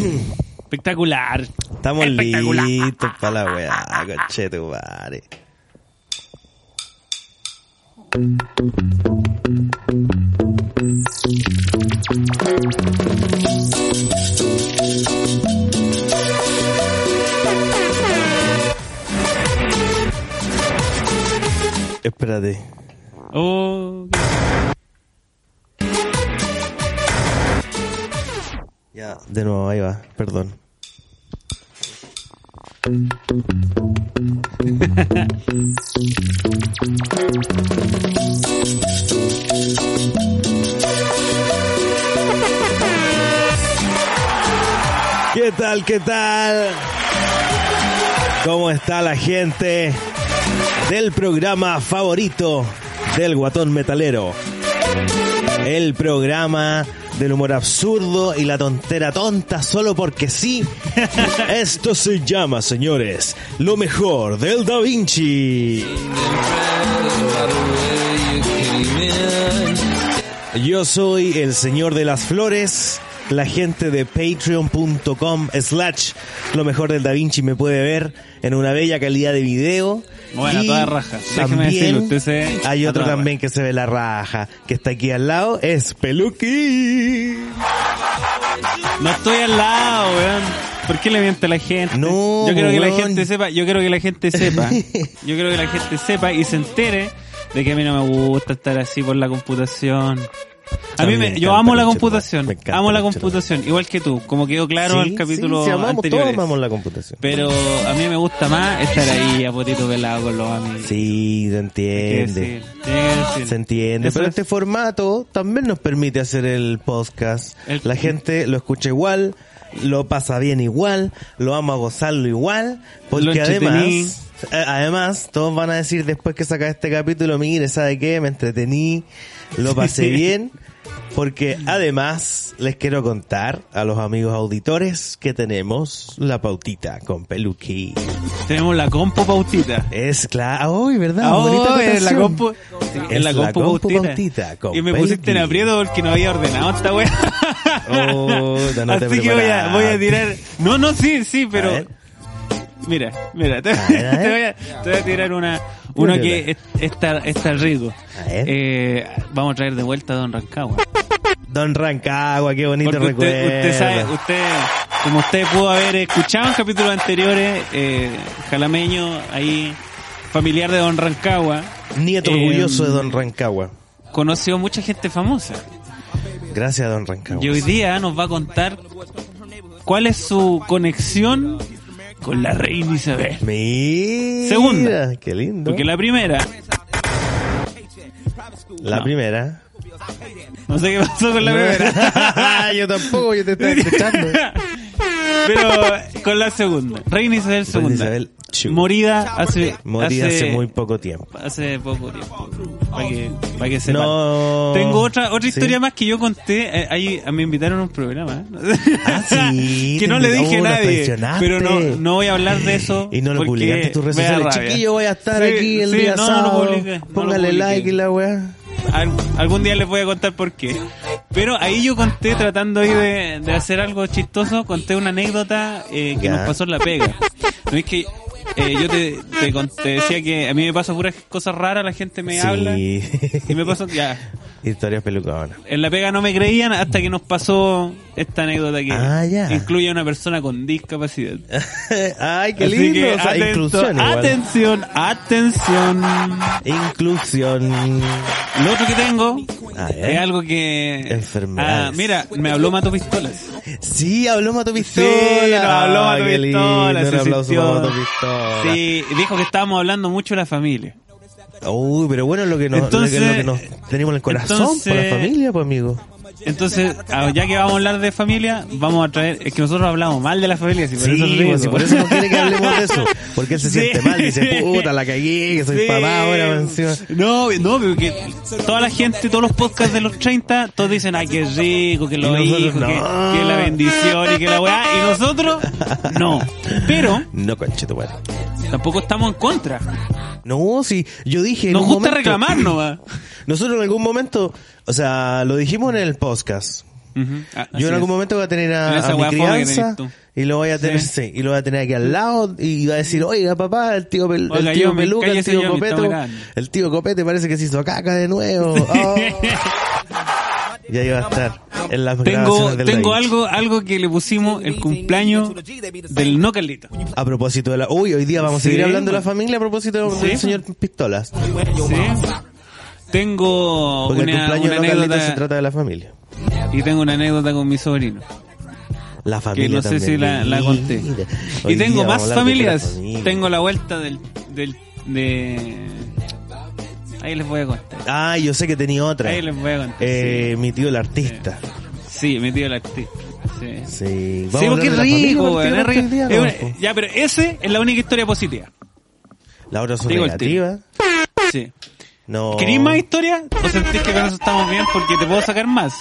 Espectacular. Estamos Espectacular. listos para la weá, conchetumare. Espérate. Oh, Ya, de nuevo, ahí va, perdón. ¿Qué tal? ¿Qué tal? ¿Cómo está la gente del programa favorito del guatón metalero? El programa del humor absurdo y la tontera tonta solo porque sí. Esto se llama, señores, lo mejor del Da Vinci. Yo soy el señor de las flores. La gente de patreon.com slash lo mejor del Da Vinci me puede ver en una bella calidad de video. Bueno, Y toda raja. También decirle, usted se- hay otro también que se ve la raja, que está aquí al lado, es Peluqui. No estoy al lado, weón. ¿Por qué le miente a la gente? No, yo quiero que la gente sepa, yo quiero que la gente sepa, yo quiero que la gente sepa y se entere de que a mí no me gusta estar así por la computación. A mí me, me yo amo la computación, Me encanta, amo la computación, igual que tú, como quedó claro Sí, el capítulo sí, amamos, anterior. todos amamos la computación. Pero a mí me gusta más estar ahí a potito pelado con los amigos. Sí, se entiende. Se entiende, Eso pero es. este formato también nos permite hacer el podcast. El- La gente lo escucha igual, lo pasa bien igual, lo ama a gozarlo igual, porque además, además, todos van a decir después que saca este capítulo, mire, ¿sabe qué? Me entretení, lo pasé bien, porque además les quiero contar a los amigos auditores que tenemos la pautita con Peluqui. Tenemos la compo pautita. Es claro, uy, ¿verdad? Ah, Bonita oh, en la sí, Es la compu pautita. pautita, con Y me pusiste en aprieto porque no había ordenado esta wea. Oh, no Así que voy a, voy a tirar. No, no, sí, sí, pero. Mira, mira, te, A ver, a ver. te voy, a, te voy a tirar una, una que es- está, está rico. A ver. Eh, vamos a traer de vuelta a Don Rancagua. Don Rancagua, qué bonito Porque recuerdo. usted, usted sabe, usted, como usted pudo haber escuchado en capítulos anteriores, eh, Jalameño, ahí, familiar de Don Rancagua, Nieto eh, orgulloso de Don Rancagua. conoció mucha gente famosa. Gracias, Don Rancagua. Y hoy día nos va a contar cuál es su conexión con la reina Isabel. Mira, Segunda. Qué lindo. Porque la primera, La No. primera. No sé qué pasó con la primera, yo tampoco, yo te estaba escuchando. pero con la segunda, reina Isabel Reina II, Isabel morida hace, Morí hace muy poco tiempo. hace poco tiempo. Para que, para que sepan. No. Tengo otra otra Sí. historia más que yo conté. eh, ahí me invitaron a un programa. ¿eh? Ah, sí, que no le dije a nadie. Pero no, no voy a hablar de eso. Y no lo publicaste en tus redes sociales. Chiquillo, voy a estar Sí, aquí el sí, día no, no lo sábado. publiqué, no lo Póngale like y la weá. Al- algún día les voy a contar por qué. Pero ahí yo conté, tratando ahí de, de hacer algo chistoso, conté una anécdota eh, que Ya. nos pasó en la pega. No es que eh, yo te, te, te decía que a mí me pasan puras cosas raras, la gente me Sí. habla y me pasó, ya, Historias peluconas. en la pega no me creían hasta que nos pasó esta anécdota que Ah, incluye a una persona con discapacidad. Ay, qué Así lindo. que o sea, atento- inclusión igual. atención, atención. Inclusión. Lo otro que tengo es algo que... Enfermedades. Ah, mira, me habló Mato Pistolas. Sí, habló Mato Pistola. Sí, nos habló Ah, Mato qué Pistola, lindo, se Un aplauso sintió. para Mato Pistola. Sí, dijo que estábamos hablando mucho de la familia. Uy, pero bueno, lo que nos, Entonces- lo que, lo que nos tenemos en el corazón entonces- por la familia, pues amigo. Entonces, ah, ya que vamos a hablar de familia, vamos a traer... Es que nosotros hablamos mal de la familia, si por Sí, eso es rico. pues, si por eso no quiere que hablemos de eso. Porque él se Sí. siente mal, dice, puta, la cagué, que soy Sí. papá ahora, encima. No, no, pero que toda la gente, todos los podcasts de los 30, todos dicen, ay, qué rico, que nosotros, hijos, que, no. que la bendición y que la weá, y nosotros, no. Pero, No, tu madre. tampoco estamos en contra. No, sí, yo dije Nos gusta momento- reclamar nomás. Nosotros en algún momento, o sea, lo dijimos en el podcast. Ah, Yo en algún es. momento voy a tener a, a mi crianza y lo voy a tener, Sí. sí, y lo voy a tener aquí al lado y va a decir, oiga papá, el tío, Pel- Oiga, el tío Peluca, el tío yo, grabando. el tío Copete parece que se hizo caca de nuevo. Oh. y ahí va a estar en las Tengo, tengo algo, algo que le pusimos el cumpleaños del no Carlito. A propósito de la... Uy, hoy día vamos a seguir hablando de la familia a propósito Sí. del señor Pistolas. Sí. Tengo Porque el una, cumpleaños una de Don Carlito se anécdota trata de la familia. y tengo una anécdota con mi sobrino. La familia que no sé también, si la, la conté. Hoy Y tengo más familias. familia. Tengo la vuelta del, del, de... Ahí les voy a contar. Ah, yo sé que tenía otra. Ahí les voy a contar. Eh, mi tío el artista. sí. Sí, mi tío el artista. Sí. Sí, Sí, porque es la rico, weón, es rico. día, Es Ya, pero ese es la única historia positiva. La otra el negativas. Sí. No. ¿Querís más historia? ¿O sentís que con eso estamos bien? Porque te puedo sacar más.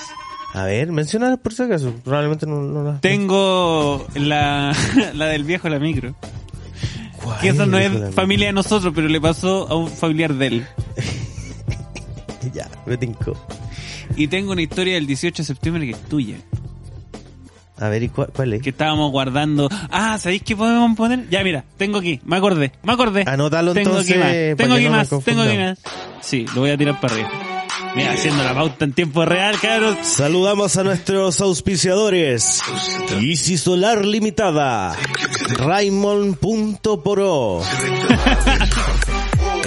A ver, menciona por si acaso. Probablemente no, no las- Tengo la, la del viejo la micro. ¿Cuál Que eso no hijo de la es familia de nosotros, pero le pasó a un familiar de él. Ya, me tincó. Y tengo una historia del 18 de septiembre que es tuya. A ver, ¿y cuál, cuál es? Que estábamos guardando. Ah, ¿sabéis qué podemos poner? Ya, mira, tengo aquí, me acordé, me acordé. Anótalo tengo entonces, aquí más, tengo aquí no más, tengo aquí más. Sí, lo voy a tirar para arriba. Mira, haciendo la pauta en tiempo real, cabros. Saludamos a nuestros auspiciadores. Easy Solar Limitada. Raymond.poro.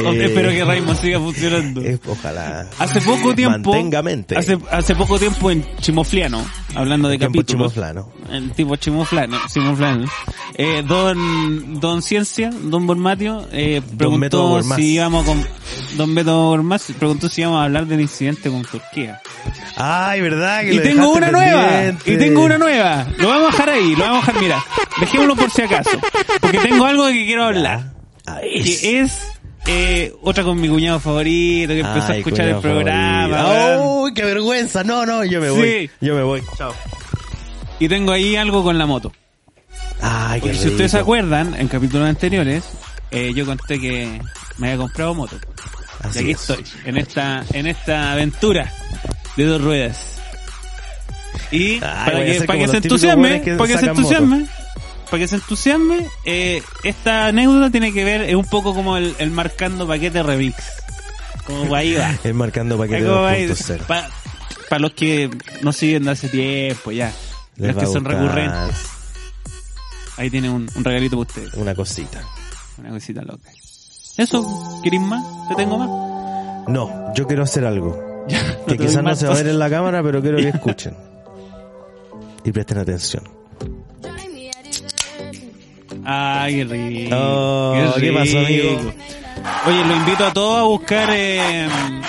Oh, Espero que Raymond siga funcionando. Eh, ojalá. Hace poco tiempo. Mente. Hace, hace poco tiempo en Chimofliano, hablando de Tiempo capítulos. chimoflano. El tipo Chimoflano, Chimoflano. Eh, don, don Ciencia, don Bormatio, eh, preguntó Bormaz. si íbamos con, don Beto Bormaz preguntó si íbamos a hablar del incidente con Turquía. Ay, verdad que Y lo tengo una nueva, y tengo una nueva. Lo vamos a dejar ahí, lo vamos a dejar, mira, dejémoslo por si acaso. Porque tengo algo que quiero hablar. Ay, Que es, eh, otra con mi cuñado favorito, que empezó a escuchar el programa. Uy, qué vergüenza. No, no, yo me Sí. voy. Yo me voy. Chao. Y tengo ahí algo con la moto. Ay, qué si ustedes se acuerdan, en capítulos anteriores, eh, yo conté que me había comprado moto. Así y aquí es. estoy, en esta, en esta aventura de dos ruedas. Y Ay, para que, para que se entusiasme, para que se entusiasme, para que se entusiasme, eh, esta anécdota tiene que ver, es un poco como el, el marcando paquete remix. Como ahí va. El marcando paquete 2.0. Para los que nos siguen de hace tiempo ya. Les los que son recurrentes. Ahí tiene un, un regalito para ustedes. Una cosita. Una cosita loca. Eso, ¿queréis más? ¿Te tengo más? No, yo quiero hacer algo. Ya, Que quizás no se va a ver en la cámara, pero quiero que escuchen. Y presten atención. Ay, qué rico. Oh, ¿qué pasó, amigo? Oye, lo invito a todos a buscar eh,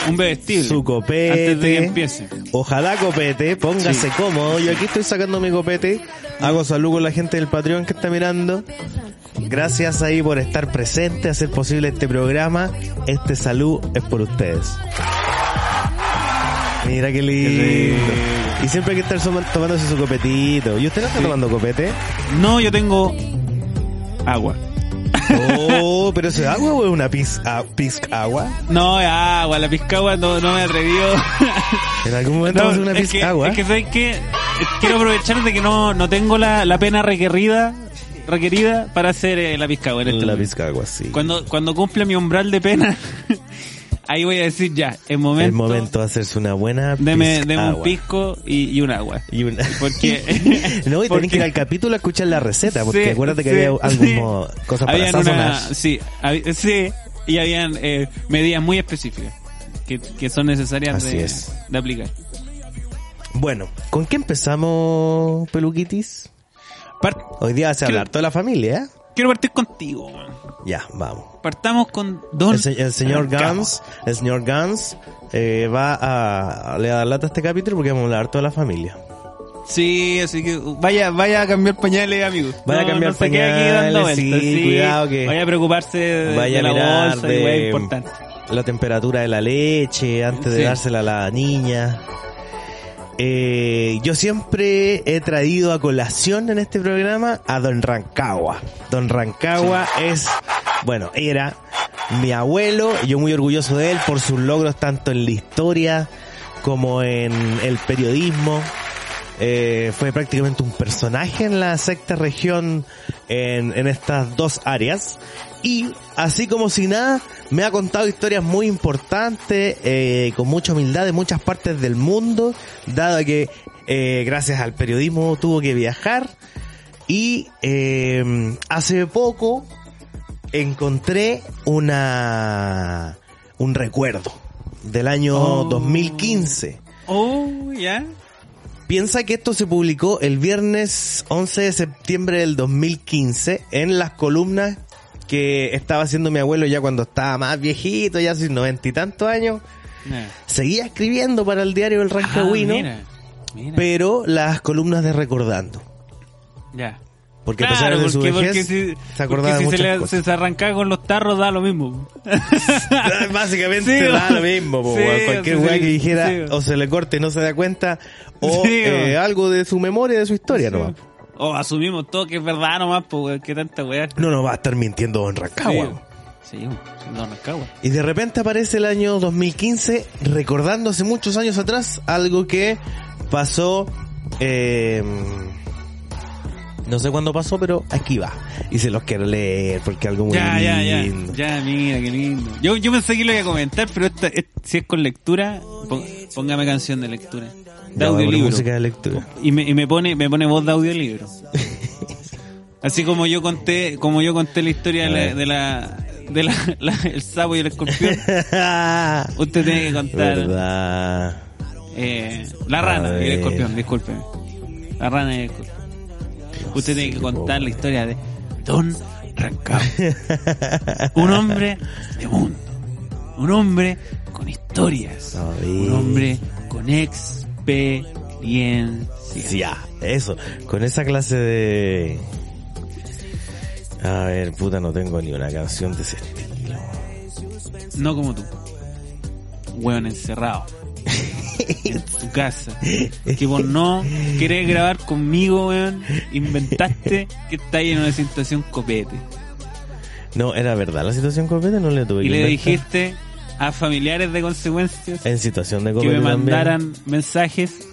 un bebestible. Su copete. Antes de que empiece. Ojalá copete, póngase Sí. cómodo. Yo aquí estoy sacando mi copete. Hago salud con la gente del Patreon que está mirando. Gracias ahí por estar presente, hacer posible este programa. Este salud es por ustedes. Mira qué lindo. Y siempre hay que estar tomándose su copetito. ¿Y usted no está Sí. tomando copete? No, yo tengo agua. Oh, pero ¿eso es agua o es una pis, a- pizca agua? No, es agua, la pizcagua no, no me atrevió. En algún momento No, vamos a hacer una es que, pizca agua. es que ¿sabes qué? Quiero aprovechar de que no, no tengo la, la pena requerida, requerida para hacer eh, la pizcagua en este la pizca agua, sí. Cuando, cuando cumpla mi umbral de pena, ahí voy a decir ya, es momento, el momento de hacerse una buena deme, deme un pisco y, y un agua. Y una... Porque, no, y porque- tenés que ir al capítulo a escuchar la receta, porque Sí, acuérdate que sí, había sí. como cosas para sazonar. una, sí, hab- sí, y habían eh, medidas muy específicas que, que son necesarias Así de, es. de aplicar. Bueno, ¿con qué empezamos, Peluquitis? Hoy día se hablar toda la familia, ¿eh? Quiero partir contigo. man. Ya, vamos. Partamos con Don El, se- el señor. Gans, el señor Gans eh, va a, le dar lata a este capítulo porque vamos a hablar toda la familia. Sí, así que vaya, vaya a cambiar pañales, amigo. Vaya a cambiar no quede aquí pañales, vueltas, sí, cuidado que- Vaya a preocuparse de, Vaya de la bolsa, de importante. la temperatura de la leche antes de Sí. dársela a la niña. Eh, yo siempre he traído a colación en este programa a Don Rancagua. Don Rancagua es, bueno, era mi abuelo, yo muy orgulloso de él por sus logros tanto en la historia como en el periodismo. eh, fue prácticamente un personaje en la sexta región en, en estas dos áreas. Y así como si nada, me ha contado historias muy importantes, eh, con mucha humildad de muchas partes del mundo, dado que eh, gracias al periodismo tuvo que viajar. Y eh, hace poco encontré una un recuerdo del año Oh. 2015. Oh, ya. Piensa que esto se publicó el viernes 11 de septiembre del 2015 en las columnas que estaba haciendo mi abuelo ya cuando estaba más viejito, ya hace noventa y tantos años. Seguía escribiendo para el diario El Ah, Rancagüino, mira. pero las columnas de Recordando. Ya. Porque a pesar Claro, de su porque, vejez, porque si, se acordaba porque si se, le, cosas. se arrancaba con los tarros da lo mismo. Básicamente Sí, da lo mismo, po, sí, weón. cualquier weá sí, que dijera o se le corte y no se da cuenta o eh, algo de su memoria, de su historia nomás. O asumimos todo que es verdad nomás, pues, que tanta weá. No nos va a estar mintiendo Don Rancagua. Sí, sí, no Rancagua. Y de repente aparece el año 2015 recordando hace muchos años atrás algo que pasó, eh, no sé cuándo pasó, pero aquí va. Y se los quiero leer porque algo muy Ya, ya, ya. lindo. Ya, mira, qué lindo. Yo, yo pensé que lo iba a comentar, pero esta, es- si es con lectura, póngame canción de lectura. De audiolibro. música de lectura. Y me, y me pone, me pone voz de audiolibro. Así como yo conté, como yo conté la historia de la, de la, de la- la- el sapo y el escorpión, usted tiene que contar eh, la rana y el escorpión, discúlpeme. La rana y el escorpión. Usted tiene que contar la historia de Don Rancagua. Un hombre de mundo. Un hombre con historias. Un hombre con experiencia. Eso. Con esa clase de... A ver, puta, no tengo ni una canción de ese estilo. No como tú. Hueón encerrado. en tu casa. Que vos no querés grabar conmigo, weón. Inventaste que está ahí en una situación copete. No, era verdad la situación copete, no le tuve Y que le inventar. dijiste a familiares de consecuencias En situación de que me también. mandaran mensajes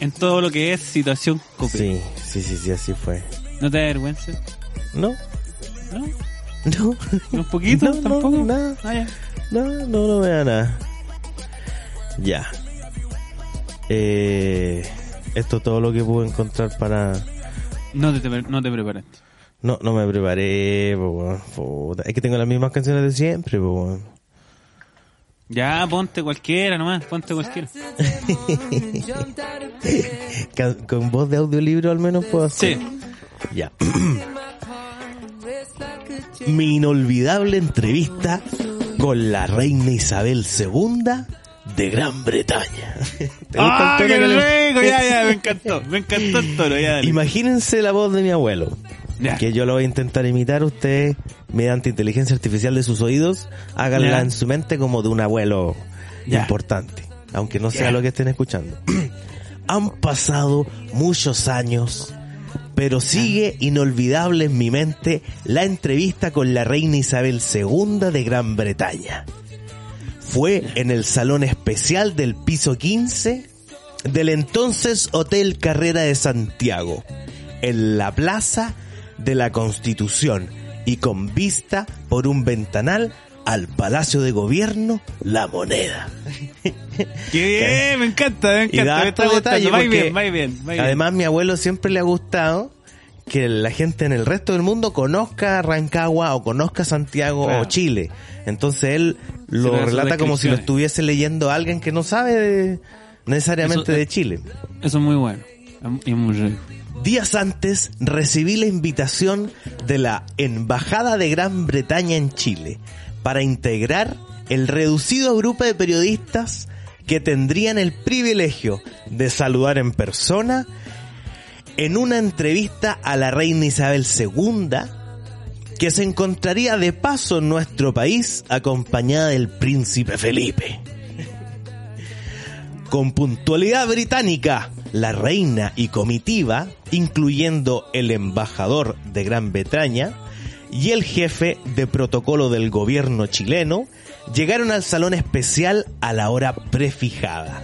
en todo lo que es situación copete. Sí, sí, sí, sí, así fue. ¿No te da vergüenza? ¿No? ¿No? No. ¿Un poquito? No, no, ¿Tampoco? nada. Ah, ya. No, no, no me da nada. Ya. Eh, esto es todo lo que pude encontrar para... No te, no te preparaste. No, no me preparé, po. Es que tengo las mismas canciones de siempre, po. Ya, ponte cualquiera nomás, ponte cualquiera. Con voz de audiolibro al menos puedo hacer. Sí. Ya. Mi inolvidable entrevista con la reina Isabel II de Gran Bretaña. ¿Te gusta ¡Ah, qué rico! Ya, ya, me encantó. Me encantó el toro, ya. Imagínense la voz de mi abuelo. Que yo lo voy a intentar imitar usted mediante inteligencia artificial de sus oídos. Háganla en su mente como de un abuelo importante. Aunque no sea lo que estén escuchando. Han pasado muchos años, pero sigue inolvidable en mi mente la entrevista con la reina Isabel II de Gran Bretaña. Fue en el salón especial del piso 15 del entonces Hotel Carrera de Santiago, en la Plaza de la Constitución y con vista por un ventanal al Palacio de Gobierno La Moneda. Qué bien, me encanta, me Y da. Me está detalle gustando. Va porque bien, va bien, va bien. Además, mi abuelo siempre le ha gustado que la gente en el resto del mundo conozca Rancagua o conozca Santiago Claro. o Chile. Entonces él lo relata como si lo estuviese leyendo alguien que no sabe de- necesariamente Eso- de Chile. Eso es muy bueno. Y es muy rico. Días antes recibí la invitación de la Embajada de Gran Bretaña en Chile para integrar el reducido grupo de periodistas que tendrían el privilegio de saludar en persona en una entrevista a la reina Isabel II que se encontraría de paso en nuestro país acompañada del príncipe Felipe. Con puntualidad británica, la reina y comitiva, incluyendo el embajador de Gran Bretaña y el jefe de protocolo del gobierno chileno, llegaron al salón especial a la hora prefijada.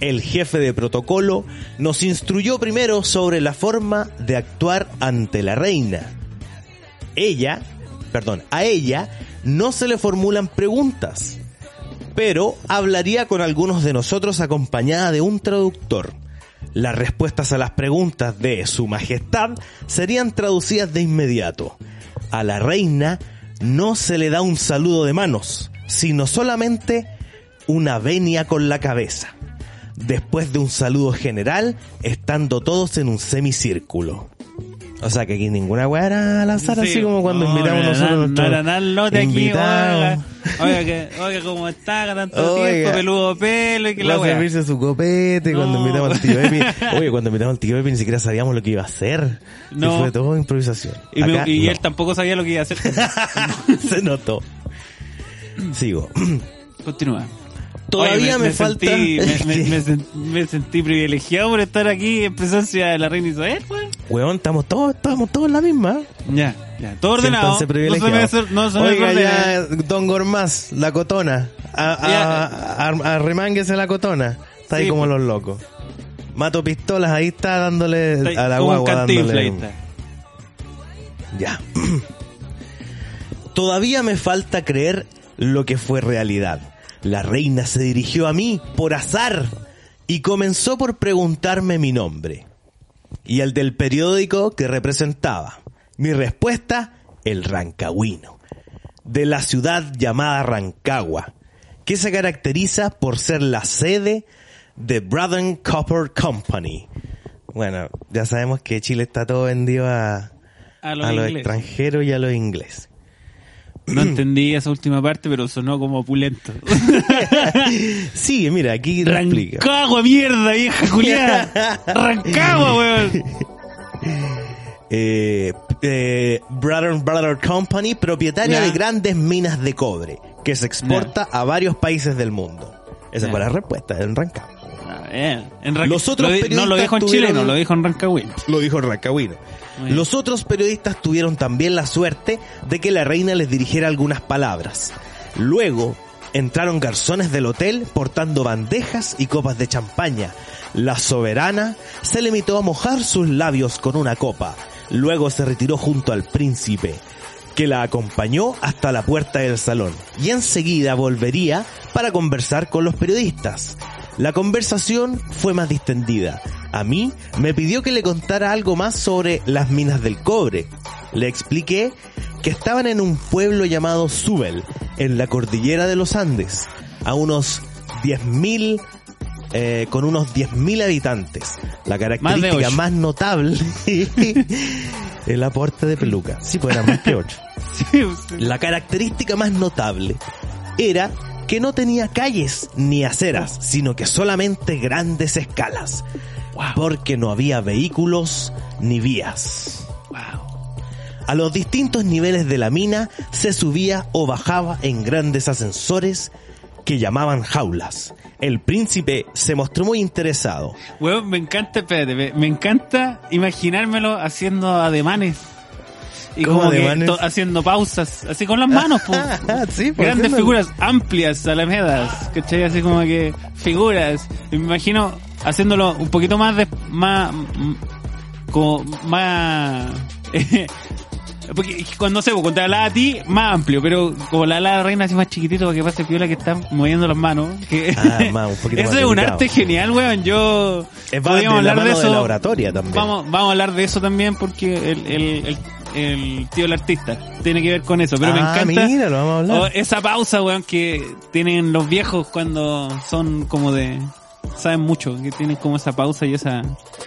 El jefe de protocolo nos instruyó primero sobre la forma de actuar ante la reina. Ella, perdón, a ella no se le formulan preguntas, pero hablaría con algunos de nosotros acompañada de un traductor. Las respuestas a las preguntas de Su Majestad serían traducidas de inmediato. A la reina no se le da un saludo de manos, sino solamente una venia con la cabeza después de un saludo general, estando todos en un semicírculo. O sea que aquí ninguna weá era al azar, Sí, así como cuando no, invitamos no, nosotros no, era nada el lote aquí, oiga, oiga, que, oiga, cómo está, tanto Oiga. tiempo, peludo pelo y que la wea. servirse su copete cuando invitamos al tío Epi. Oye, cuando invitamos al tío Epi ni siquiera sabíamos lo que iba a hacer. No. Y fue todo improvisación. Y, Acá, él tampoco sabía lo que iba a hacer. Se notó. Sigo. Continúa. Todavía Oye, me, falta... Sentí, me, me- me sen- me sentí privilegiado por estar aquí en presencia de la reina Isabel, weón. Weón, estamos todos, estamos todos en la misma. Ya, ya, todo ordenado. No se me, no se me Oiga, ya, Don Gormaz, la cotona. A, a, arremánguese la cotona. Está ahí como los locos. Mato pistolas, ahí está dándole Está a la guagua. cantinflas ahí dándole- está. Ya. Todavía me falta creer lo que fue realidad. La reina se dirigió a mí por azar y comenzó por preguntarme mi nombre y el del periódico que representaba. Mi respuesta, el Rancagüino, de la ciudad llamada Rancagua, que se caracteriza por ser la sede de Brother Copper Company. Bueno, ya sabemos que Chile está todo vendido a, A los a los extranjeros y a los ingleses. No entendí esa última parte, pero sonó como opulento. Sí, mira, aquí lo explica. Rancagua, mierda, vieja Juliana. Rancagua, weón. Eh, eh, Brother Brother Company, propietaria de grandes minas de cobre, que se exporta a varios países del mundo. Esa fue la respuesta, en Rancagua. Ah. En Los otros lo di- no lo dijo en tuvieron- chileno, lo dijo en Rancagüín. Lo dijo el Rancagüino. Los otros periodistas tuvieron también la suerte de que la reina les dirigiera algunas palabras. Luego entraron garzones del hotel portando bandejas y copas de champaña. La soberana se limitó a mojar sus labios con una copa. Luego se retiró junto al príncipe, que la acompañó hasta la puerta del salón y enseguida volvería para conversar con los periodistas. La conversación fue más distendida. A mí me pidió que le contara algo más sobre las minas del cobre. Le expliqué que estaban en un pueblo llamado Subel, en la cordillera de los Andes, a unos 10.000 eh, con unos 10.000 habitantes. La característica ocho. más, notable el aporte de peluca. Sí, pues más que 8. Sí, usted- La característica más notable era que no tenía calles ni aceras, sino que solamente grandes escalas, Wow, porque no había vehículos ni vías. wow. A los distintos niveles de la mina se subía o bajaba en grandes ascensores que llamaban jaulas. El príncipe se mostró muy interesado. Weón, me encanta, espérate, me, me encanta imaginármelo haciendo ademanes. Y ¿Cómo como que ademanes? to- haciendo pausas, así con las manos, po. Sí, Grandes figuras, amplias, alamedas, ¿cachai? Así como que figuras. Y me imagino haciéndolo un poquito más de, más, como más, porque cuando sé, pues, cuando te hablaba a ti, más amplio, pero como la la reina así más chiquitito para que pase piola que está moviendo las manos. Que Ah, más, un poquito Eso más es un arte genial, weón. Yo Es podríamos hablar de eso. la oratoria también. Vamos, vamos a hablar de eso también porque el, el, el, el tío el artista tiene que ver con eso. Pero me Ah, encanta mira, lo vamos a hablar. oh, esa pausa, weón, que tienen los viejos cuando son como de saben mucho, que tienen como esa pausa y esa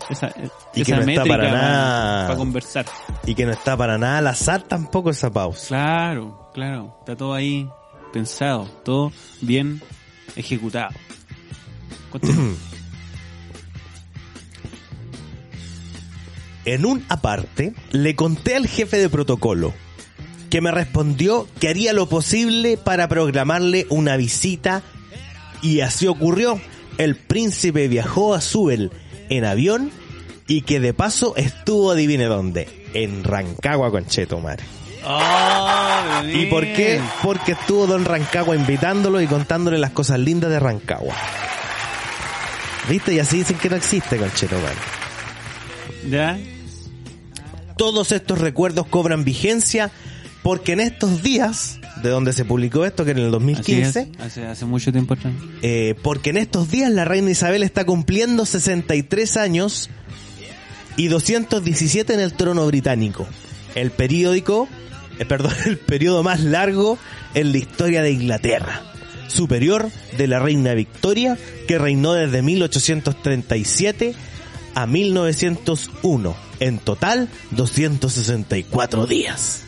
esa, Y que no está métrica para nada. para conversar. Y que no está para nada al azar tampoco esa pausa. Claro, claro, está todo ahí pensado, todo bien ejecutado. En un aparte, le conté al jefe de protocolo, que me respondió que haría lo posible para programarle una visita, y así ocurrió. El príncipe viajó a Subel en avión y que de paso estuvo, adivine dónde, en Rancagua con Chetomar. Oh, ¿Y por qué? Porque estuvo Don Rancagua invitándolo y contándole las cosas lindas de Rancagua. ¿Viste? Y así dicen que no existe, conchero, man. ¿Ya? Todos estos recuerdos cobran vigencia porque en estos días, de donde se publicó esto, que en el Así 2015, es, hace, hace mucho tiempo atrás. eh, porque en estos días la reina Isabel está cumpliendo 63 años y 217 en el trono británico. El periódico, eh, perdón, el periodo más largo en la historia de Inglaterra. Superior de la reina Victoria, que reinó desde 1837 a 1901. En total, 264 días.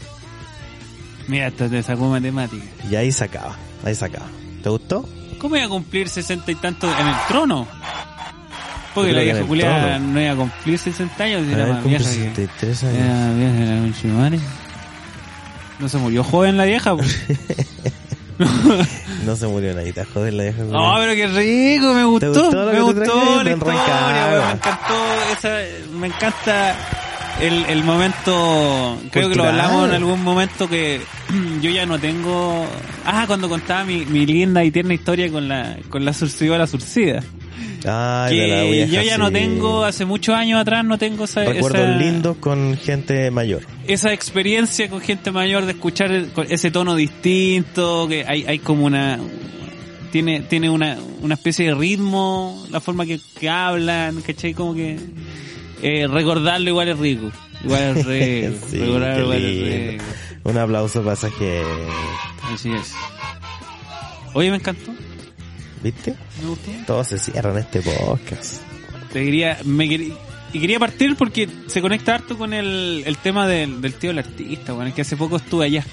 Mira, hasta te sacó matemática. Y ahí se acaba, ahí se acaba. ¿Te gustó? ¿Cómo iba a cumplir sesenta y tantos en el trono? Porque la vieja trono. no iba a cumplir 60 años, A era ver, más cumple vieja que... 63 años. Era vieja de su madre. No se murió joven la vieja. No se murió nadie, joder la vieja. No, pero qué rico, me gustó. gustó me gustó la historia, me encantó esa, me encanta el, el momento, creo que lo hablamos en algún momento que yo ya no tengo, ah, cuando contaba mi, mi linda y tierna historia con la, con la surcida la surcida. Ay, la Que vieja, yo ya no tengo, hace muchos años atrás no tengo esa, Recuerdos lindos con gente mayor. esa experiencia con gente mayor de escuchar ese tono distinto, que hay, hay como una tiene, tiene una, una especie de ritmo, la forma que, que hablan, ¿cachai? Como que eh, recordarlo igual es rico. Igual es rico. Sí, recordarlo igual es rico. Un aplauso pasaje. Así es. Oye, me encantó. ¿Viste? Me gustó. Todos se cierran este podcast. Te quería, me quería, y quería partir porque se conecta harto con el, el tema del, del tío del artista, bueno, que hace poco estuve allá.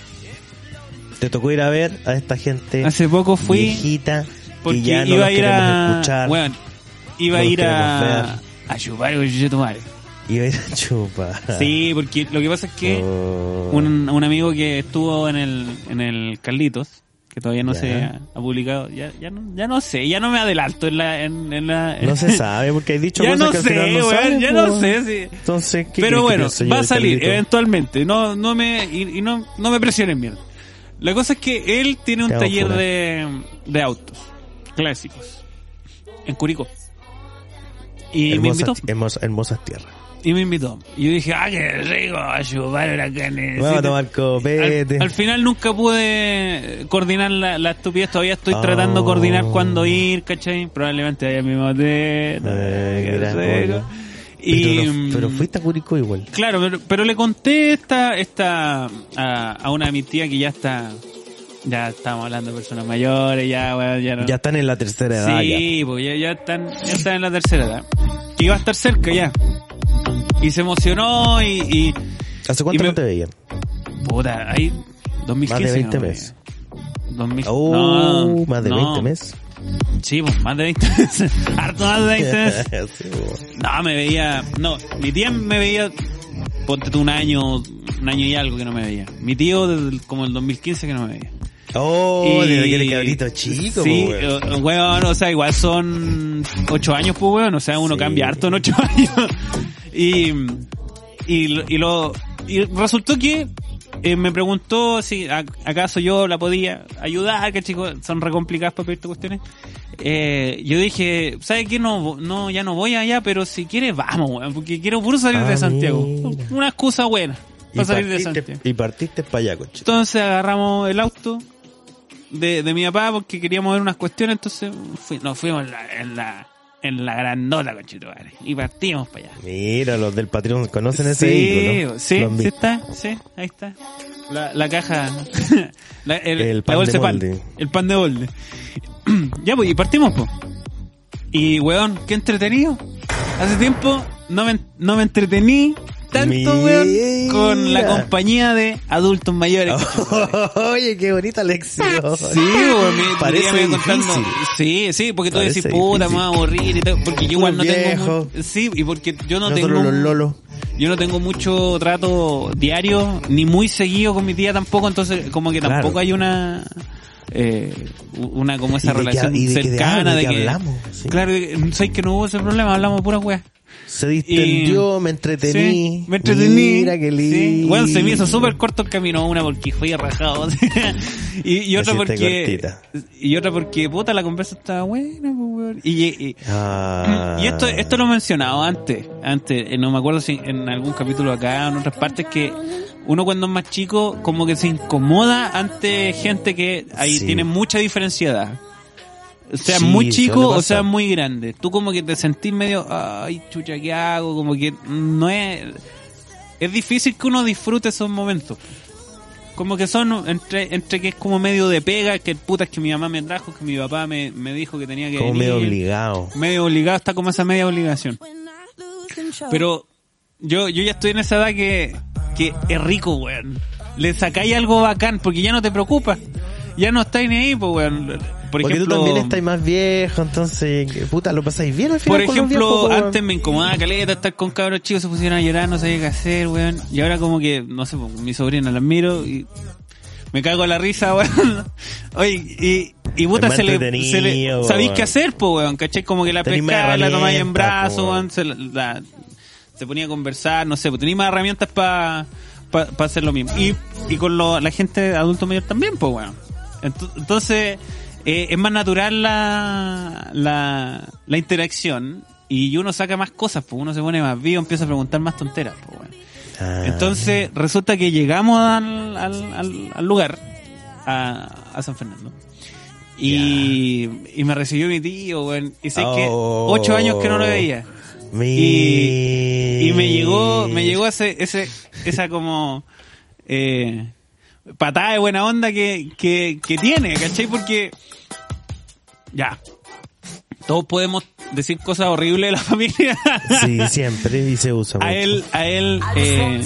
Te tocó ir a ver a esta gente Hace poco fui viejita porque que ya no iba a ir a, escuchar. bueno, iba no a ir a, a chupar con Chucho tu madre. A ir a chupar. Sí, porque lo que pasa es que Oh. un, un amigo que estuvo en el, en el Carlitos, que todavía no Ya. se ha, ha publicado, ya, ya, no, ya no sé, ya no me adelanto en la... En, en la No se sabe porque he dicho ya cosas no que al sé, final no weón, ya no sé, sí. Entonces, ¿qué Pero bueno, va a salir eventualmente, no, no me, y, y no, no me presionen mierda. La cosa es que él tiene un taller de, de autos clásicos en Curicó. Y me invitó. hermosas, hermosas tierras. Y me invitó. Y yo dije, ah, qué rico, a chupar huracanes. Vamos a tomar copete. Al, al final nunca pude coordinar la, la estupidez. Todavía estoy Oh. tratando de coordinar cuándo ir, ¿cachai? Probablemente vaya mi rico. hola. Y, pero, no- pero fuiste a Curicó igual. Claro, pero, pero le conté esta, esta a, a una de mis tías que ya está, ya estamos hablando de personas mayores, ya, bueno, ya no. Ya están en la tercera edad. sí, porque ya, ya están, ya están en la tercera edad. Iba a estar cerca ya. Y se emocionó y, y. ¿Hace cuánto y me- no te veían? puta, ahí, 2015. Más de 20 no, meses. 2000, Oh, no, más de no. 20 meses. Sí, pues, más de 20 meses. Harto más de 20 meses. Sí, bo. No, me veía. No, mi tía me veía. Ponte tú un año, un año y algo que no me veía. Mi tío, desde el- como el 2015 que no me veía. Oh, Y- desde que eres cabrito chico, Sí, weón. eh, weón, o sea, igual son ocho años, pues, weón. O sea, uno Sí. cambia harto en ocho años. y, y, lo- y lo, y resultó que eh, me preguntó si a- acaso yo la podía ayudar, que chicos son re complicadas para pedirte cuestiones. Eh, yo dije, ¿sabes qué? No, no, ya no voy allá, pero si quieres, vamos, weón, porque quiero puro salir Ah, de Santiago. mira. Una excusa buena para salir de Santiago. y partiste para allá, coche. Entonces agarramos el auto de, de mi papá porque queríamos ver unas cuestiones, entonces fui- nos fuimos en la, en la, en la grandota, conchito, madre, y partimos para allá. Mira, los del Patreon conocen ese sí, vehículo, ¿no? sí, sí está, sí, ahí está. La, la caja, la, el, El la pan bolsa de pan, molde. el pan de molde. ya, pues, y partimos, pues. Y, weón, qué entretenido. Hace tiempo no me, no me entretení tanto, weón, con la compañía de adultos mayores. Oye, qué bonita lección. Sí, weón, Parece me contando. difícil. Sí, sí, porque tú Parece decís, puta, me voy a aburrir y todo, porque yo igual no tengo Sí, y porque yo no tengo los lolos. yo no tengo mucho trato diario ni muy seguido con mi tía tampoco, entonces como que tampoco hay una eh, una como esa ¿Y de qué- relación cercana de que hablamos? Claro, de- sabes que no hubo ese problema, hablamos de pura wea. Se distendió, me entretení. Sí, me entretení. Mira qué lindo. Sí. Bueno, se me hizo súper corto el camino, una porque fui rajado. y, y otra porque. cortita. Y otra porque, puta, la conversa estaba buena, pues. Y, y, Ah. y esto, esto lo he mencionado antes, antes, eh, no me acuerdo si en algún capítulo acá o en otras partes que uno cuando es más chico como que se incomoda ante gente que ahí Sí. tiene mucha diferencia de edad. Sea, Sí, muy chico o sea, muy grande. Tú como que te sentís medio, ay, chucha, ¿qué hago? Como que no es... Es difícil que uno disfrute esos momentos. Como que son entre, entre que es como medio de pega, que puta es que mi mamá me trajo, que mi papá me, me dijo que tenía que Como venir. medio obligado. Medio obligado, está como esa media obligación. Pero yo, yo ya estoy en esa edad que, que es rico, weón. Le sacáis algo bacán, porque ya no te preocupas. Ya no estáis ni ahí, pues, weón. Por Porque ejemplo, tú también estás más viejo, entonces, puta, lo pasáis bien al final por ejemplo, viejos, po, antes me incomodaba caleta estar con cabros chicos, se pusieron a llorar, no sabía qué hacer, weón. Y ahora como que, no sé, mi sobrina la miro y me cago en la risa, weón. Oye, y, y puta, se le, se le- weón. ¿sabéis qué hacer, pues, weón? ¿Cachai? Como que la pescaba, la tomáis en po, weón, se, la- se ponía a conversar, no sé, pues tenía más herramientas para pa, pa hacer lo mismo. Y, y con lo- la gente adulto mayor también, pues, weón. Ento- Entonces, eh, es más natural la, la, la interacción y uno saca más cosas, pues uno se pone más vivo, empieza a preguntar más tonteras, pues, weón. Ah. Entonces, resulta que llegamos al, al, al- al lugar, a, a San Fernando. Y, y me recibió mi tío, weón. Y sé que Oh. ocho años que no lo veía. Y, y me llegó, me llegó ese, ese, esa como eh, patada de buena onda que, que, que tiene, ¿cachai? Porque ya, todos podemos decir cosas horribles de la familia. Sí, siempre, y se usa mucho. a él, a él eh,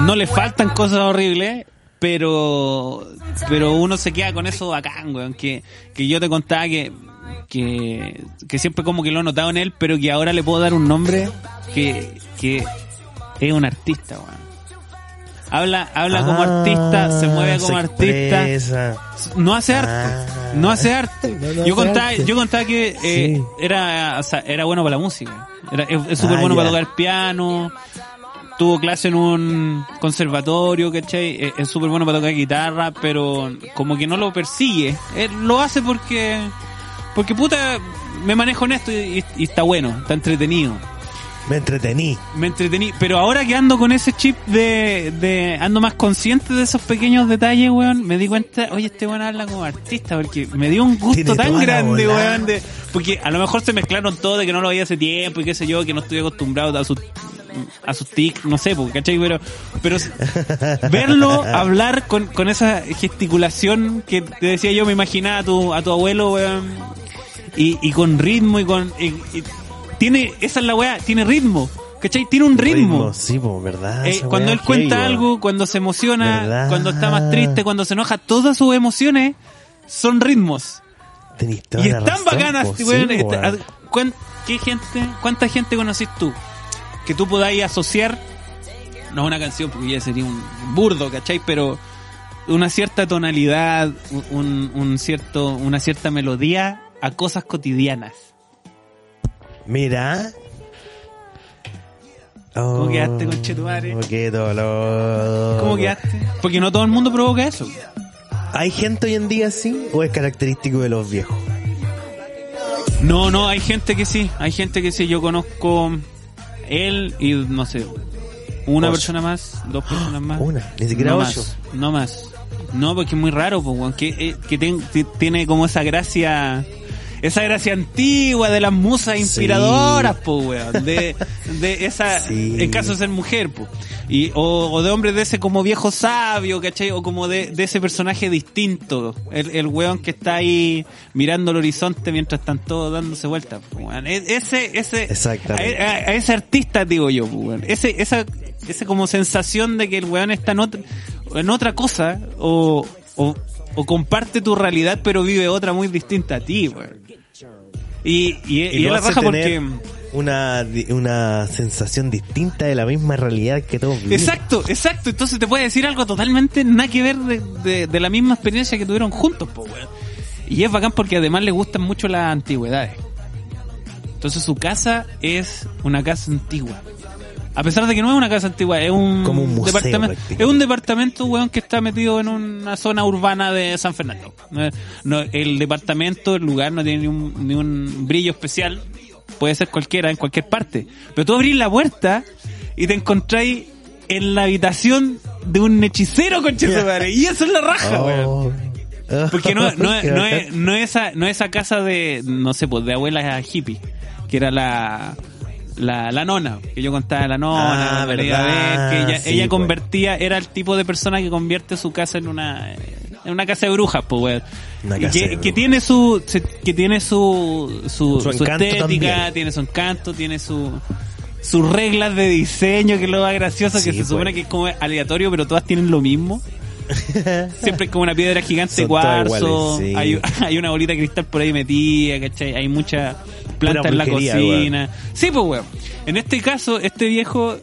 no le faltan cosas horribles, pero pero uno se queda con eso bacán, weón. Que, que yo te contaba que, que, que siempre como que lo he notado en él, pero que ahora le puedo dar un nombre que, que es un artista, weón. Habla, habla como Ah, artista, se mueve como se artista, expresa. no hace arte, Ah. no hace arte. No, no yo contaba, arte. yo contaba que eh, Sí. era, o sea, era bueno para la música. Era, es súper Ah, bueno para tocar piano. Tuvo clase en un conservatorio, ¿cachai? Es- Es súper bueno para tocar guitarra, pero como que no lo persigue. Él lo hace porque, porque puta, me manejo en esto y, y está bueno, está entretenido Me entretení. me entretení. Pero ahora que ando con ese chip de, de ando más consciente de esos pequeños detalles, weón, me di cuenta, oye, este weón habla como artista, porque me dio un gusto Tiene tan grande, weón, de, porque a lo mejor se mezclaron todo de que no lo veía hace tiempo y qué sé yo, que no estoy acostumbrado a sus a sus tics, no sé, porque, ¿cachai? Pero, pero verlo hablar con, con esa gesticulación que te decía yo, me imaginaba a tu, a tu abuelo, weón, y, y con ritmo y con... y- y tiene, esa es la weá, tiene ritmo, ¿cachai? Tiene un ritmo. Sí, pues, ¿verdad? Eh, cuando él cuenta algo, cuando se emociona, ¿Verdad? cuando está más triste, cuando se enoja, todas sus emociones son ritmos. weón. Tenís toda Y la están razón, bacanas, po, weón. po, Esta- weón. a- ¿cuán- ¿Qué gente, cuánta gente conocís tú? Que tú podáis asociar, no una canción, porque ya sería un burdo, ¿cachai? Pero una cierta tonalidad, un, un cierto, una cierta melodía a cosas cotidianas. Mira. ¿Cómo Oh, quedaste, conchetumare? Qué dolor. ¿Cómo quedaste? Porque no todo el mundo provoca eso. ¿Hay gente hoy en día así o es característico de los viejos? No, no, hay gente que sí, hay gente que sí. Yo conozco él y no sé, una Ocho. persona más, dos personas más. Una, ni siquiera no ocho. Más, no más. No, porque es muy raro, weón, que, eh, que ten- tiene como esa gracia, esa gracia antigua de las musas inspiradoras, pues, weón, de, de esa, Sí. en caso de ser mujer, pues. Y, o, o de hombre de ese como viejo sabio, ¿cachai? O como de, de ese personaje distinto. El, el weón que está ahí mirando el horizonte mientras están todos dándose vueltas. weón. E- Ese, ese, Exactamente. a, a- a ese artista digo yo, pues, weón. Ese, esa, esa como sensación de que el weón está en otra, en otra cosa, o, o, o comparte tu realidad pero vive otra muy distinta a ti, weón. Y, y, y, es la raja porque... una, una sensación distinta de la misma realidad que todos vivimos. Exacto, exacto. Entonces te puede decir algo totalmente nada que ver de, de- de la misma experiencia que tuvieron juntos, po, weón. Y es bacán porque además le gustan mucho las antigüedades. Entonces su casa es una casa antigua. A pesar de que no es una casa antigua, es un, Como un museo, departamento, es un departamento, weón, que está metido en una zona urbana de San Fernando. No, no, el departamento, el lugar no tiene ni un, ni un brillo especial. Puede ser cualquiera, en cualquier parte. Pero tú abrís la puerta y te encontráis en la habitación de un hechicero, su madre. Y eso es la raja, weón. Oh. Porque no, es, no, esa, no es esa casa de, no sé, pues de abuela hippie, que era la, la, la nona, que yo contaba la nona, Ah, verdad, que ella, sí, ella pues. convertía, era el tipo de persona que convierte su casa en una, en una casa de brujas, pues, weón. Que, que brujas. tiene su, que tiene su, su, Su su encanto estética, también. tiene su encanto, tiene su, sus reglas de diseño, que es lo más gracioso, que se supone pues. que es como aleatorio, pero todas tienen lo mismo. Siempre es como una piedra gigante de cuarzo. iguales, sí. hay, hay una bolita de cristal por ahí metida, ¿cachai? Hay mucha planta Pura en la cocina. Sí, pues, weón. En este caso, este viejo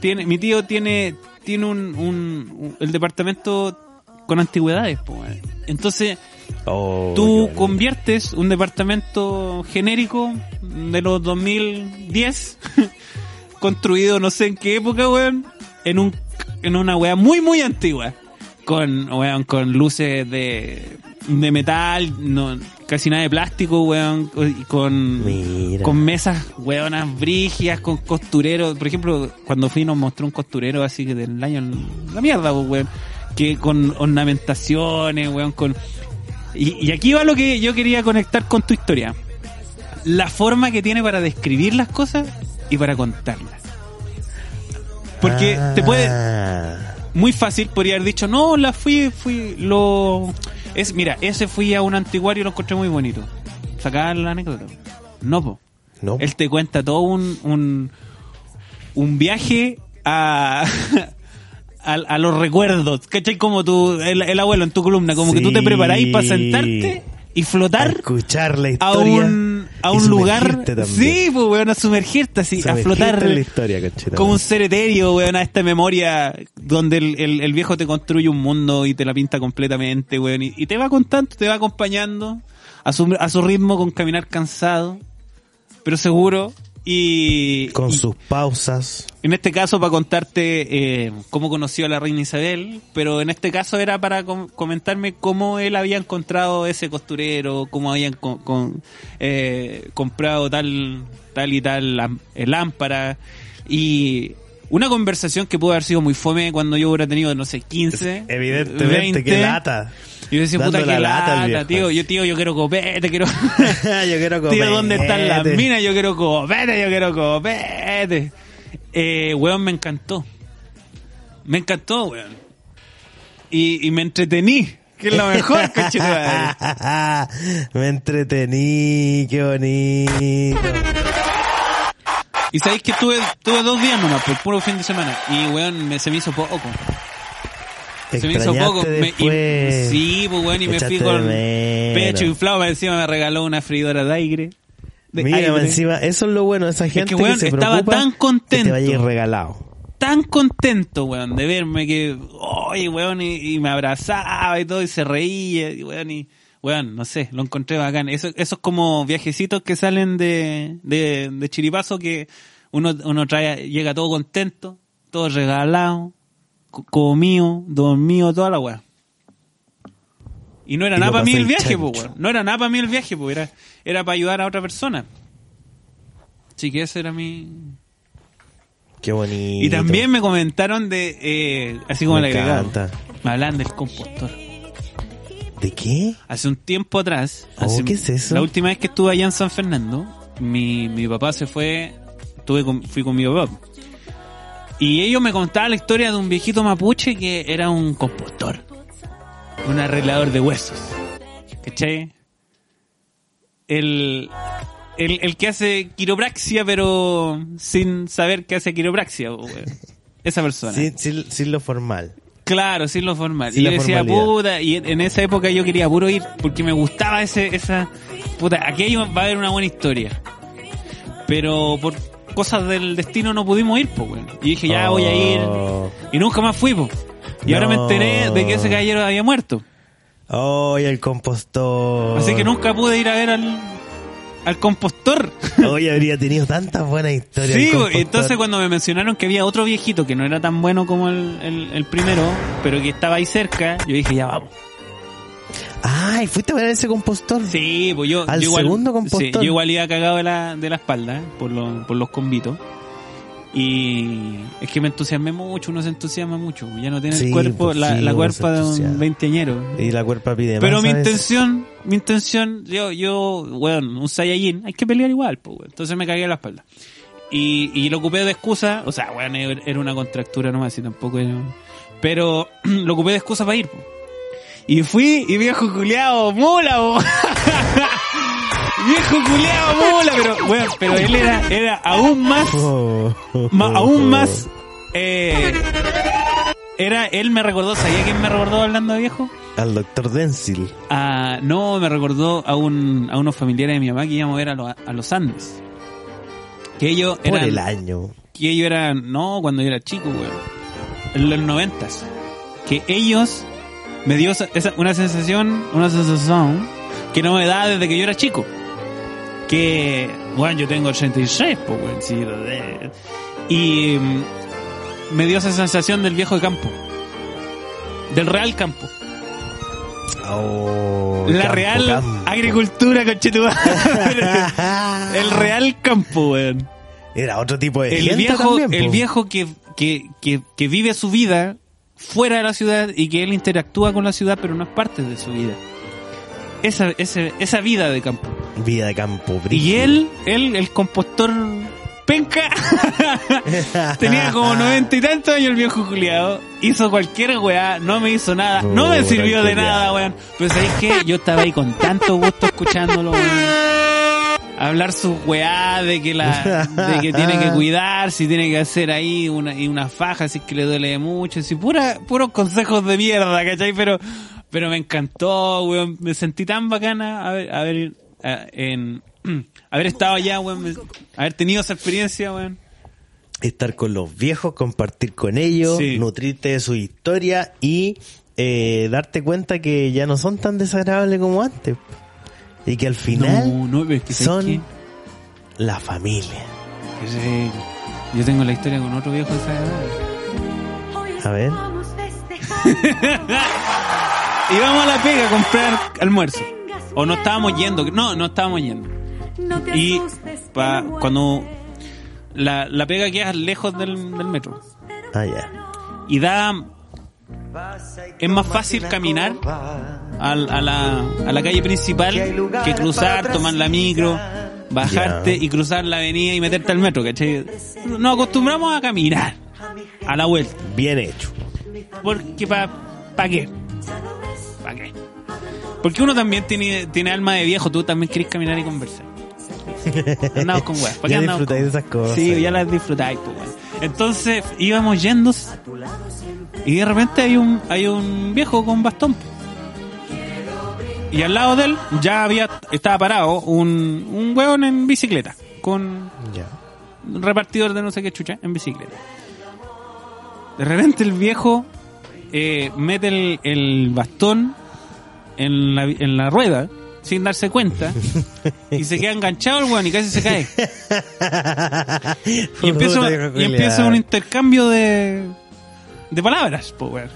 tiene, mi tío tiene, tiene un, un- un- el departamento con antigüedades, pues, weón. Entonces, Oh, tú conviertes un departamento genérico de los 2010, construido no sé en qué época, weón, en un en una weá muy muy antigua, con weón, con luces de de metal, no, casi nada de plástico, weón, con Mira. con mesas weonas brígidas, con costureros, por ejemplo, cuando fui nos mostró un costurero así que del año la mierda, pues, weón, que con ornamentaciones, weón, con y, y aquí va lo que yo quería conectar con tu historia. La forma que tiene para describir las cosas y para contarlas. Porque te puede, Ah. muy fácil podría haber dicho, no, la fui, fui, lo... Es, mira, ese fui a un antiguario y lo encontré muy bonito. Sacar la anécdota. No, po. No. Él te cuenta todo un, un, un viaje a, a, a los recuerdos. ¿Cachai? Como tú, el, el abuelo en tu columna, como que tú te preparáis para sentarte y A flotar escuchar la a un, a y un lugar. también. Sí, pues, weón, a sumergirte así, a flotar. la historia. Como un ser etéreo, weón, a esta memoria donde el, el- el viejo te construye un mundo y te la pinta completamente, weón. Y, y te va contando, te va acompañando a su, a su ritmo con caminar cansado, pero seguro. Y, Con y sus pausas. en este caso para contarte eh, cómo conoció a la reina Isabel, pero en este caso era para com- comentarme cómo él había encontrado ese costurero, cómo habían con- eh, comprado tal, tal y tal eh, lámpara y una conversación que pudo haber sido muy fome cuando yo hubiera tenido, no sé, 15, Evidentemente, 20. que lata. Y yo decía, puta, Dando la lata tío, yo, tío, yo quiero copete, quiero... yo quiero comer. Tío, ¿dónde están las minas? Yo quiero copete, yo quiero copete. Eh, weón, me encantó. Me encantó, weón. Y, y me entretení, que es lo mejor, conchetumadre. Me entretení, qué bonito. Y sabéis que tuve, tuve dos días nomás, por puro fin de semana. Y weón, me, se me hizo poco. Te Se me hizo poco. Me- y- sí, pues weón, y me fui con pecho inflado. Encima me regaló una freidora de aire. De Mira, aire. encima, eso es lo bueno de esa gente que, weón, se estaba preocupa tan que contento. te vaya regalado. tan contento, weón, de verme que, oye, weón, y, y me abrazaba y todo, y se reía, y weón, y, weón, no sé, lo encontré bacán. Eso, esos como viajecitos que salen de, de, de chiripazo que uno, uno trae, llega todo contento, todo regalado, co- comido, dormido, toda la weá. Y no era Y nada para mí el viaje, chancho. weón. No era nada para mí el viaje, pues, era, era para ayudar a otra persona. Así que ese era mi, Qué bonito. y también me comentaron de, eh, así como Me agregado, encanta. me hablan del compostor. ¿De qué? Hace un tiempo atrás, Oh, hace- ¿qué es eso? la última vez que estuve allá en San Fernando, mi, mi papá se fue, estuve con- fui con mi papá. Y ellos me contaban la historia de un viejito mapuche que era un compostor, un arreglador de huesos. ¿Cachai? El, el, el que hace quiropraxia, pero sin saber que hace quiropraxia. Esa persona. Sin, sin, sin lo formal. Claro, sin lo formal. Sin y yo decía, puta, y en esa época yo quería puro ir porque me gustaba ese, esa, puta, aquí va a haber una buena historia. Pero por cosas del destino no pudimos ir, pues. Y dije, ya voy a ir. Oh. Y nunca más fui, pues. Y ahora me enteré de que ese caballero había muerto. Oh, y el compostor. Así que nunca pude ir a ver al, al compostor. Hoy habría tenido tantas buenas historias. Sí, entonces cuando me mencionaron que había otro viejito que no era tan bueno como el, el- el primero, pero que estaba ahí cerca, yo dije, ya vamos. Ay, fuiste a ver a ese compostor. Sí, pues yo, Al yo igual, segundo compostor. sí, yo igual iba cagado de la, de la espalda, eh, por, los por los convitos. Y es que me entusiasmé mucho, uno se entusiasma mucho. Ya no tiene Sí, el cuerpo, pues la, sí, la uno cuerpa de un veinteañero. Y la cuerpa pide Pero mi intención, mi intención, yo, yo, bueno, un Saiyajin, hay que pelear igual, pues, weón. Entonces me cagué en la espalda. Y, y lo ocupé de excusa, o sea, bueno, era una contractura nomás, y tampoco era... Pero lo ocupé de excusa para ir, pues. Y fui, y viejo culiao, mula. viejo culiao, mula, pero, bueno, pero él era, era aún más Ma- aún más eh, era él me recordó ¿sabía quién me recordó hablando de viejo? Al doctor Denzil. Ah, no me recordó a un a unos familiares de mi mamá que íbamos a ver a, los- a los Andes que ellos Por eran el año. que ellos eran no cuando yo era chico güey en los noventas que ellos me dio esa- esa- una sensación una sensación que no me da desde que yo era chico que bueno yo tengo 86 pues sí, de- y mm, me dio esa sensación del viejo de campo del real campo Oh, la campo, real campo. agricultura conchetumare. el real campo weón Era otro tipo de el viejo, también, el viejo que, que, que, que vive su vida fuera de la ciudad y que él interactúa con la ciudad pero no es parte de su vida. Esa, esa, esa vida de campo. Vida de campo. Y brígido. él, él, el compostor penca, tenía como noventa y tantos años el viejo Juliado, hizo cualquier weá, no me hizo nada, no me sirvió de nada, weón. Pero sabéis que yo estaba ahí con tanto gusto escuchándolo, weón hablar su weá de que la de que tiene que cuidar si tiene que hacer ahí una y una faja si es que le duele mucho si pura puros consejos de mierda ¿cachai? pero pero me encantó weón me sentí tan bacana haber haber eh, en haber estado allá weón me- haber tenido esa experiencia weón Estar con los viejos, compartir con ellos, Sí. nutrirte de su historia y eh, darte cuenta que ya no son tan desagradables como antes. Y que al final no no es que ¿sabes son la familia. Que sí, yo tengo la historia con otro viejo desagradable A ver. íbamos a la pega a comprar almuerzo o no estábamos yendo no no estábamos yendo Y pa- cuando la, la pega queda lejos del, del metro Ah, ya. y da es más fácil caminar al- a, la, a la calle principal que cruzar, tomar la micro, bajarte y cruzar la avenida y meterte al metro, ¿cachai? Nos acostumbramos a caminar a la vuelta. Bien hecho. Porque pa, ¿pa qué? ¿Pa qué? Porque uno también tiene, tiene alma de viejo, tú también querés caminar y conversar. Andamos con weas. ¿Para Ya disfrutáis de esas cosas. Sí, ya las disfrutáis, pues, weón. Entonces íbamos yendo y de repente hay un, hay un viejo con bastón. Y al lado de él ya había, estaba parado un, un weón en bicicleta, con Ya. un repartidor de no sé qué chucha en bicicleta. De repente el viejo eh, mete el, el bastón en la, en la rueda sin darse cuenta y se queda enganchado el weón y casi se cae. Y empieza, y empieza un intercambio de, de palabras, pues.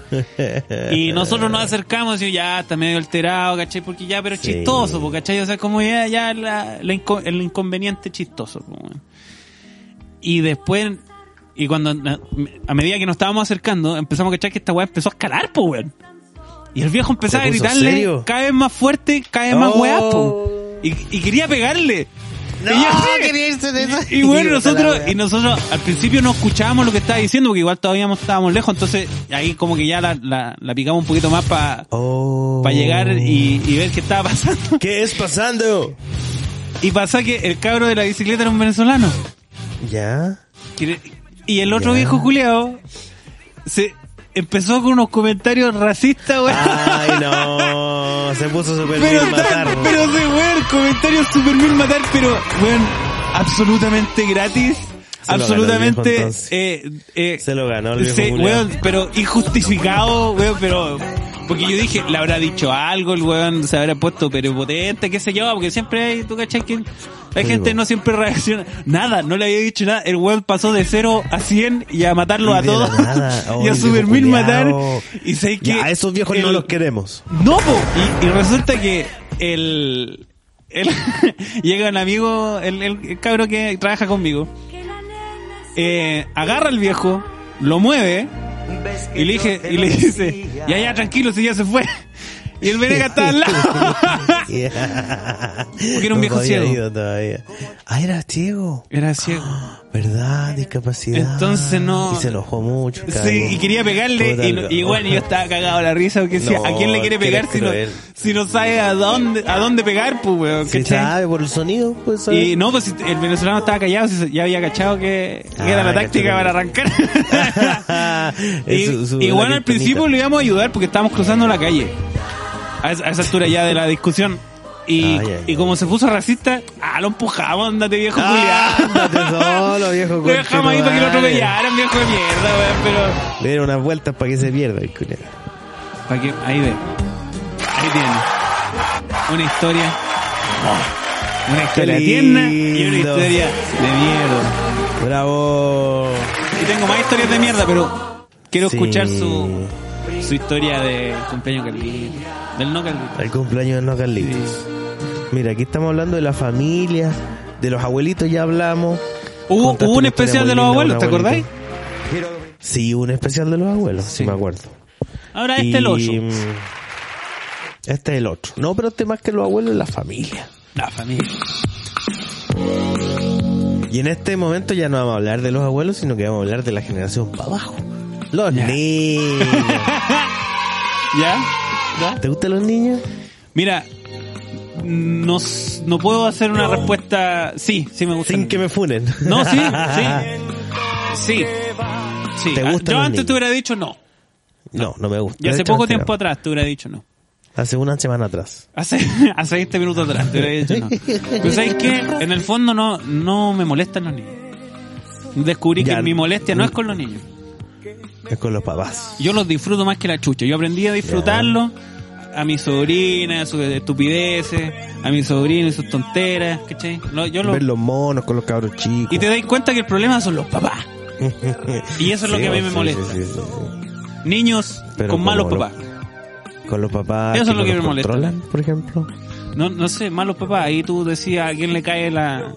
Y nosotros nos acercamos y ya está medio alterado, ¿cachai? Porque ya, pero Sí. chistoso, pues, ¿cachai? O sea, como ya, ya la, la inco- el inconveniente chistoso, pues. Y después, y cuando, a medida que nos estábamos acercando, empezamos a cachar que esta weá empezó a escalar, pues, weón. Y el viejo empezaba a ¿Se puso gritarle serio? cada vez más fuerte, cada vez más Oh. weá, po. Y, y quería pegarle. No, Y yo así- quería irse de eso. y bueno, nosotros, y nosotros al principio no escuchábamos lo que estaba diciendo, porque igual todavía estábamos lejos, entonces ahí como que ya la, la, la picamos un poquito más para Oh. llegar y, y ver qué estaba pasando. ¿Qué es pasando? Y pasa que el cabro de la bicicleta era un venezolano. Ya. Que- Y el otro Ya. viejo culeado se empezó con unos comentarios racistas, weón. Ay, no. Se puso súper pero, tan- matar. pero de weón, comentarios super mil matar, pero weón, absolutamente gratis. Se absolutamente viejo, eh, eh, Se lo ganó el viejo culiao. weón, pero injustificado, weón, pero porque yo dije, le habrá dicho algo, el weón se habrá puesto pero potente, qué sé yo, porque siempre hay, tú cachai que La gente no siempre reacciona. Nada, no le había dicho nada. El weón pasó de 0 a 100 y a matarlo a todos. y a Super Mil matar. Y sé que. Ya, a esos viejos no los queremos. No, po. Y, y resulta que el. el llega un amigo, el, el, el cabro que trabaja conmigo. eh, agarra al viejo, lo mueve y le, dije, y le dice: Ya, ya, tranquilo, si ya se fue. Y el Venega está al lado. Porque era un viejo No había ciego. ido todavía. Ah, era ciego. Era ciego. ¿Verdad? Discapacidad. Entonces no- Y se enojó mucho. Sí, cabrón. y quería pegarle y, el- y bueno, yo estaba cagado a la risa porque decía, No, ¿a quién le quiere pegar si no, si no sabe a dónde, a dónde pegar, pues, weón? Si sabe por el sonido, pues sabe. Y no, pues el venezolano estaba callado, ya había cachado que, que era Ah, la táctica cachai. para arrancar. y, Es su- su- y la bueno, al principio le íbamos a ayudar porque estábamos cruzando la calle. A esa, a esa altura ya de la discusión. Y, Ay, ay, y ay. como se puso racista, ah, lo empujamos, andate viejo Ah, culiado. ándate solo, viejo Lo dejamos ahí para que lo atropellaran, viejo de mierda, weón, pero... Le dieron unas vueltas para que se pierda el culiao. Pa' que, ahí ve. Ahí tiene. Una historia. Una historia tierna y una historia de mierda. Bravo. Y tengo más historias de mierda, pero quiero Sí. escuchar su, su historia de cumpleaños Carlito. Del no Carlito. El cumpleaños de no Carlitos. Mira, aquí estamos hablando de la familia, de los abuelitos ya hablamos. Hubo, un especial de los abuelos, ¿te acordáis? Sí, hubo un especial de los abuelos, sí, Sí. me acuerdo. Ahora este el 8. Y, mm, Este es el otro. No, pero este más que los abuelos es la familia. La familia. Y en este momento ya no vamos a hablar de los abuelos, sino que vamos a hablar de la generación para abajo. Los Ya. niños. ¿Ya? ¿Ya? ¿Te gustan los niños? Mira, no, no puedo hacer una respuesta. Sí, sí me gusta. Sin que me funen. No, sí, sí. Sí. Sí. ¿Te gustan Yo antes te hubiera dicho no. No, no me gusta. Y hace poco tiempo no. atrás te hubiera dicho no. Hace una semana atrás. Hace, hace 20 minutos atrás te hubiera dicho no. Pero ¿sabes qué? En el fondo no, no me molestan los niños. Descubrí Ya. que mi molestia no es con los niños. Es con los papás. Yo los disfruto más que la chucha. Yo aprendí a disfrutarlo a mi sobrina, a sus estupideces, a mi sobrino y sus tonteras, ¿cachai? No, yo lo- Ver los monos con los cabros chicos. Y te das cuenta que el problema son los papás. Y eso es lo que a mí me molesta. sí, sí, sí. Niños Pero con malos lo- papás. Con los papás Eso que es lo que me molesta. controlan, por ejemplo. No, no sé, malos papás. Ahí tú decías a quién le cae la,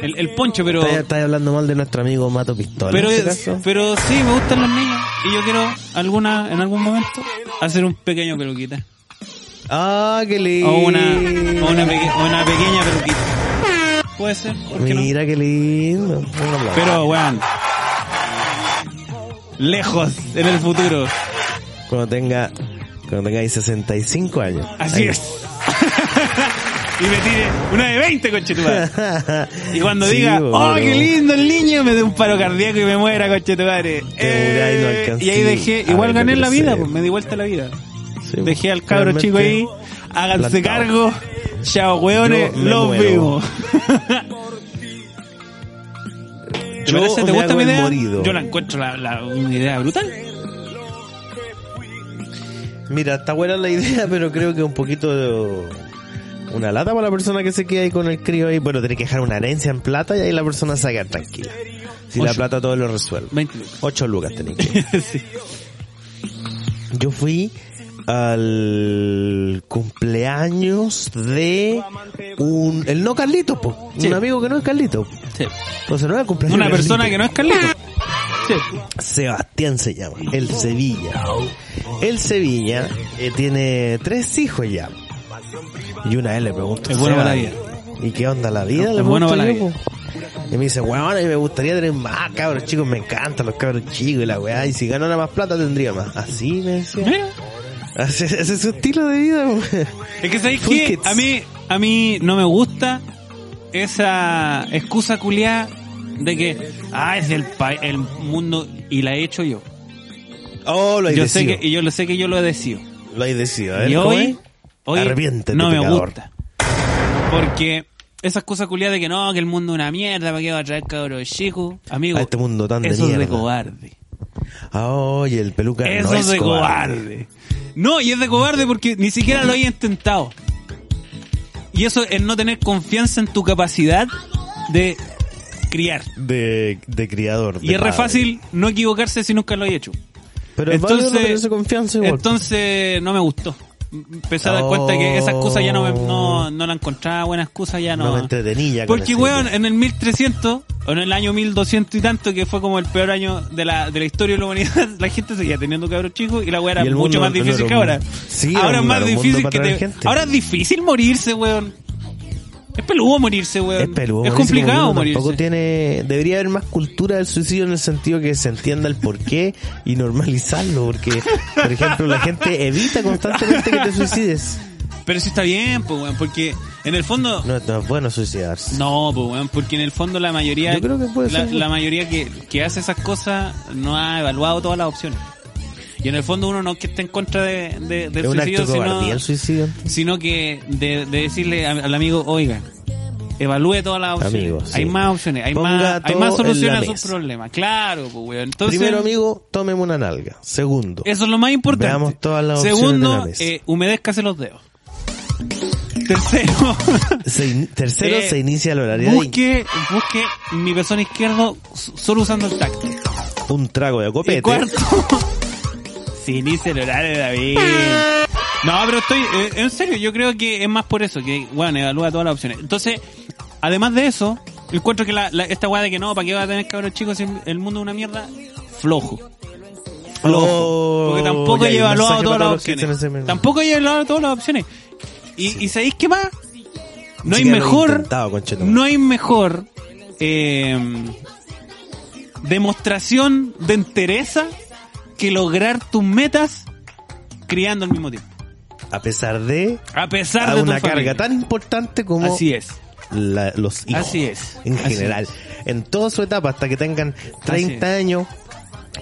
el, el poncho, pero... Estás, hablando mal de nuestro amigo Mato Pistola. Pero, en este caso. pero sí, me gustan los niños. Y yo quiero alguna, en algún momento hacer un pequeño peluquita. Ah, qué lindo. O una, o una, peque- una pequeña peluquita. Puede ser, ¿por qué no? Mira qué lindo. Pero, weón. Lejos, en el futuro. Cuando tenga, cuando tengáis 65 años. Así Ahí. es. y me tire una de 20, conchetumare. Y cuando Sí, diga, oh, qué lindo el niño, me dé un paro cardíaco y me muera, conchetumare. Eh, y ahí dejé, igual gané la vida, pues me di vuelta la vida. Sí, Dejé al cabro chico ahí, háganse plantado. cargo, chao weones, los vimos. ¿Te Yo parece? ¿Te gusta mi idea? morido. Yo la encuentro la, la- una idea brutal. Mira, está buena la idea, pero creo que un poquito de... Una lata para la persona que se queda ahí con el crío ahí. Bueno, tiene que dejar una herencia en plata y ahí la persona se va a quedar tranquila. Si la plata todo lo resuelve. 20 lucas. 8 lucas tenés que. Sí. Yo fui al cumpleaños de un el no Carlito, po. Sí. un amigo que no es Carlito. Sí. Entonces no era el cumpleaños Una de persona que no es Carlito. Sí. Sebastián se llama, el Sevilla. El Sevilla eh, tiene tres hijos ya. Y una vez le pregunto, Es bueno "Seba, para la vida". ¿Y qué onda la vida? Es Le bueno para la po. Y me dice, weón, mí me gustaría tener más cabros chicos, me encantan los cabros chicos y la weá, y si ganara más plata tendría más. Así me decía. Mira. Ese, ese es su estilo de vida, po. Es que sabéis que a mí, a mí no me gusta esa excusa culiada de que, ah, es del pa- el mundo y la he hecho yo. Oh, lo hay Yo sé que, y yo lo sé que yo lo he decidido. Lo hay decidido. A ver, Y ¿cómo hoy, es? hoy Arrepiéntete, no me pecador. gusta. Porque esa excusa culiada de que no, que el mundo es una mierda, ¿para qué va a traer cabros chicos? Amigo, A este mundo tan de eso es de cobarde. Ah, oye, el peluca Eso no es de cobarde. No, y es de cobarde porque ni siquiera lo he intentado. Y eso es no tener confianza en tu capacidad de criar. De, de criador. Y es re padre. fácil no equivocarse si nunca lo hay hecho. Pero es válido no confianza igual. entonces no me gustó. Empecé a dar Oh. cuenta que esa excusa ya no, me- no, no la encontraba buena excusa, ya no. no me entretenía Porque, weón, en el 1300, o en el año 1200 y tanto, que fue como el peor año de la, de la historia de la humanidad, la gente seguía teniendo cabros chicos y la weá era mucho mundo más difícil que ahora. Sí, ahora es más difícil que te... Ahora es difícil morirse, weón. Es peludo morirse, weón. Es peludo. Es morirse, complicado uno Tampoco morirse. tiene, debería haber más cultura del suicidio en el sentido que se entienda el porqué y normalizarlo, porque, por ejemplo, la gente evita constantemente que te suicides. Pero sí está bien, pues, weón, porque en el fondo... No, no es bueno suicidarse. No, pues, weón, porque en el fondo la mayoría, Yo creo que puede la, ser. la mayoría que, que hace esas cosas no ha evaluado todas las opciones. Y en el fondo uno no es que esté en contra de, de- del acto suicidio, sino, el suicidio. sino que de, de decirle al amigo, oiga, evalúe todas las opciones. Hay más opciones, hay Ponga más, hay más soluciones la a sus problemas. Claro, pues, weón. Entonces, Primero, amigo, tómeme una nalga. Segundo, eso es lo más importante. Veamos todas las opciones Segundo, de la mesa. eh, humedézcase los dedos. Tercero, se in- tercero, Eh, se inicia el horario de busque, busque mi pezón izquierdo solo usando el tacto. un trago de Y copete. cuarto, inicia el horario de David. No, pero estoy, eh, en serio, yo creo que es más por eso, que, bueno, evalúa todas las opciones. Entonces, además de eso, encuentro que la, la- esta weá de que no, ¿para qué va a tener cabros chicos si el mundo es una mierda? Flojo. Flojo. Oh, Porque tampoco he evaluado todas las opciones. Tampoco he evaluado todas las opciones. Y, y ¿sabéis qué más? No hay siquiera lo he mejor, no hay mejor eh, demostración de entereza que lograr tus metas criando al mismo tiempo. A pesar de A pesar a de una carga tan importante como Así es. la- los hijos. Así es. En Así general. es. En toda su etapa, hasta que tengan 30 años.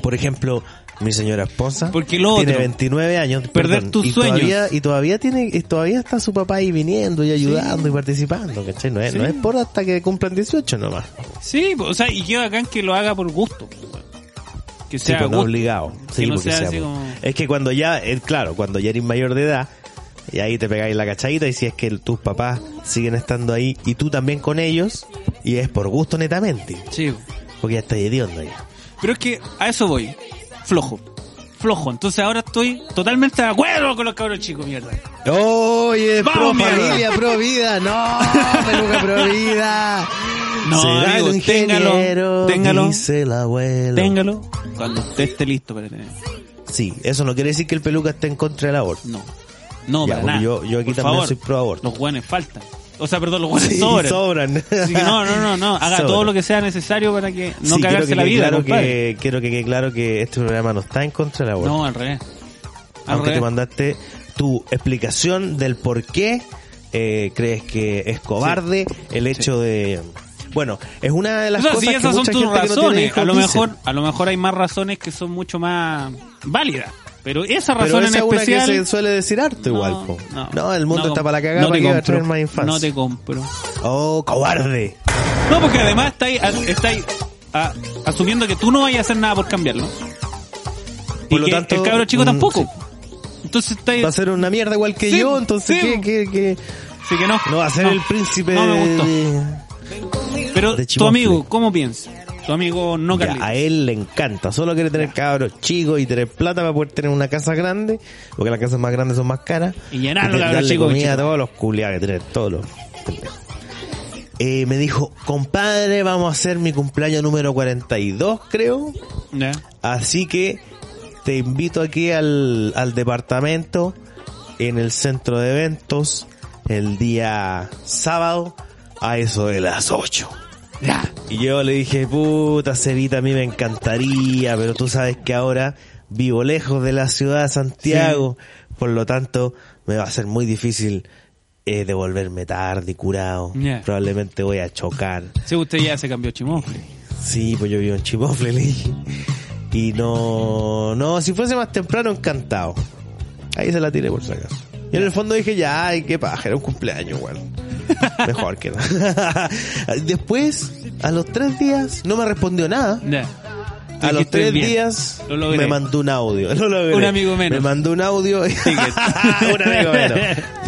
Por ejemplo, mi señora esposa Porque lo tiene otro, 29 años. perder perdón, tus y sueños. Todavía, y todavía tiene, y todavía está su papá ahí viniendo y ayudando y participando, ¿cachai? No es, Sí. no es por hasta que cumplan 18 nomás. Sí, o sea, y qué bacán que lo haga por gusto. Que Sí, sea pues, no obligado. Sí, Que no porque sea sea, así pues. como- Es que cuando ya, eh, claro, cuando ya eres mayor de edad, y ahí te pegáis la cachadita, y si es que tus papás siguen estando ahí, y tú también con ellos, y es por gusto netamente, Sí. porque ya estás hediondo ya. Pero es que a eso voy. Flojo. Flojo. Entonces ahora estoy totalmente de acuerdo con los cabros chicos, mierda. Oye, Vamos, pro mierda. familia, pro vida, no, peluca pro vida. No, Será amigo, el téngalo, ingeniero, téngalo. dice el abuelo. Téngalo cuando usted esté listo para. Sí, eso no quiere decir que el peluca esté en contra del aborto. No. No, Ya, para porque nada. yo- yo aquí Por también favor, soy pro aborto. Los guanes faltan. O sea, perdón, los guanes Sí, sobran. sobran. Así que no, no, no, no. Haga Sobran. todo lo que sea necesario para que no Sí, cagarse que la vida, claro que, quiero que quede claro que este programa no está en contra del aborto. No, al revés. Al aunque te mandaste tu explicación del por qué eh, crees que es cobarde el hecho de... Bueno, es una de O las sea, cosas si que esas son tus no razones, a lo mejor, a lo mejor hay más razones que son mucho más válidas. Pero esa Pero razón esa en es una especial. que se suele decir harto no, igual. po. No, el mundo está para la cagada no para te que va a más infancia. No te compro. Oh, cobarde. No, porque además estáis, estáis a- asumiendo que tú no vayas a hacer nada por cambiarlo. Y Por lo que tanto, el cabro chico mm, tampoco. sí. Entonces estáis... Va a ser una mierda igual que Sí, yo, entonces sí, ¿qué, qué, qué? Así que no. No va a ser No. el príncipe No me gustó. de- Pero de tu amigo, ¿cómo piensa? Tu amigo no Ya, Carlitos. a él le encanta, solo quiere tener cabros chicos y tener plata para poder tener una casa grande, porque las casas más grandes son más caras. Y llenarlo, de- cabros chicos, comida a todos los culiados que tener, todos los. Eh, me dijo, compadre, vamos a hacer mi cumpleaños número 42, creo. Así que te invito aquí al, al departamento, en el centro de eventos, el día sábado, a eso de las 8. Ya. Y yo le dije, puta, Cevita, a mí me encantaría, pero tú sabes que ahora vivo lejos de la ciudad de Santiago, por lo tanto me va a ser muy difícil eh, devolverme tarde y curado. Probablemente voy a chocar. Si usted ya se cambió chimofle. Sí, pues yo vivo en Chimofle, le dije. Y no, no, si fuese más temprano, encantado. Ahí se la tiré por si acaso. Y en el fondo dije, ya, ay, qué paja, era un cumpleaños, weón. Mejor que nada. Después, a los tres días, no me respondió nada. A los tres días me mandó un audio. Un amigo menos. Me mandó un audio. y un amigo menos.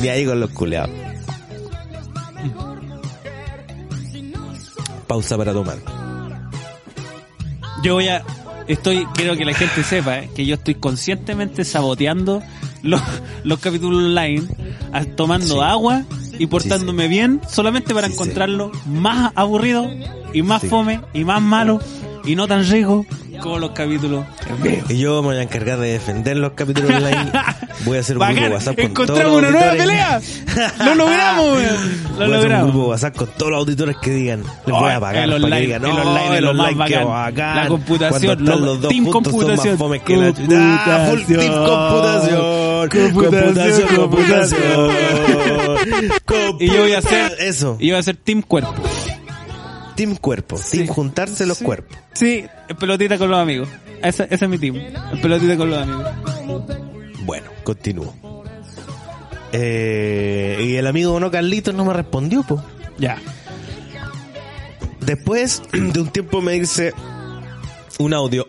De ahí con los culeados. Pausa para tomar. Yo voy a. Estoy, quiero que la gente sepa eh, que yo estoy conscientemente saboteando los, los capítulos online, a- tomando Sí. agua y portándome bien solamente para encontrarlo más aburrido y más fome y más malo y no tan rico como los capítulos. Y yo me voy a encargar de defender los capítulos online. Voy a hacer un grupo Bacán, WhatsApp con todos encontramos los una nueva pelea. Lo logramos. Lo Voy hacer un logramos. grupo WhatsApp con todos los auditores que digan. Les voy a pagar el para online, que digan, el "No, online es el lo más online, bacán. bacán". La computación, Cuando están lo- los dos team juntos son computación. más fomes que la. Ah, full team computación. Computación, Computación, computación. Y yo voy a hacer- Eso. Y iba a ser Team Cuerpo. Team cuerpo. Team juntarse los cuerpos. Sí, el pelotita con los amigos. Ese, ese es mi team. El pelotita con los amigos. Bueno, continúo. Eh, y el amigo no Carlitos no me respondió, po. Ya. Después de un tiempo me dice un audio,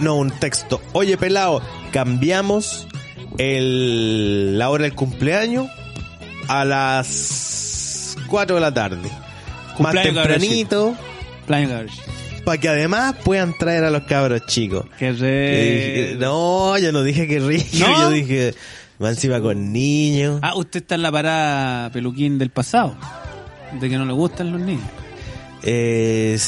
no un texto. Oye, pelado, cambiamos el, la hora del cumpleaños a las 4 de la tarde. Más Cumpleaños, tempranito, para que además puedan traer a los cabros chicos. Qué re... no, yo no dije que rico, ¿No? yo dije, va encima con niños. Ah, usted está en la parada peluquín del pasado. De que no le gustan los niños. Eh,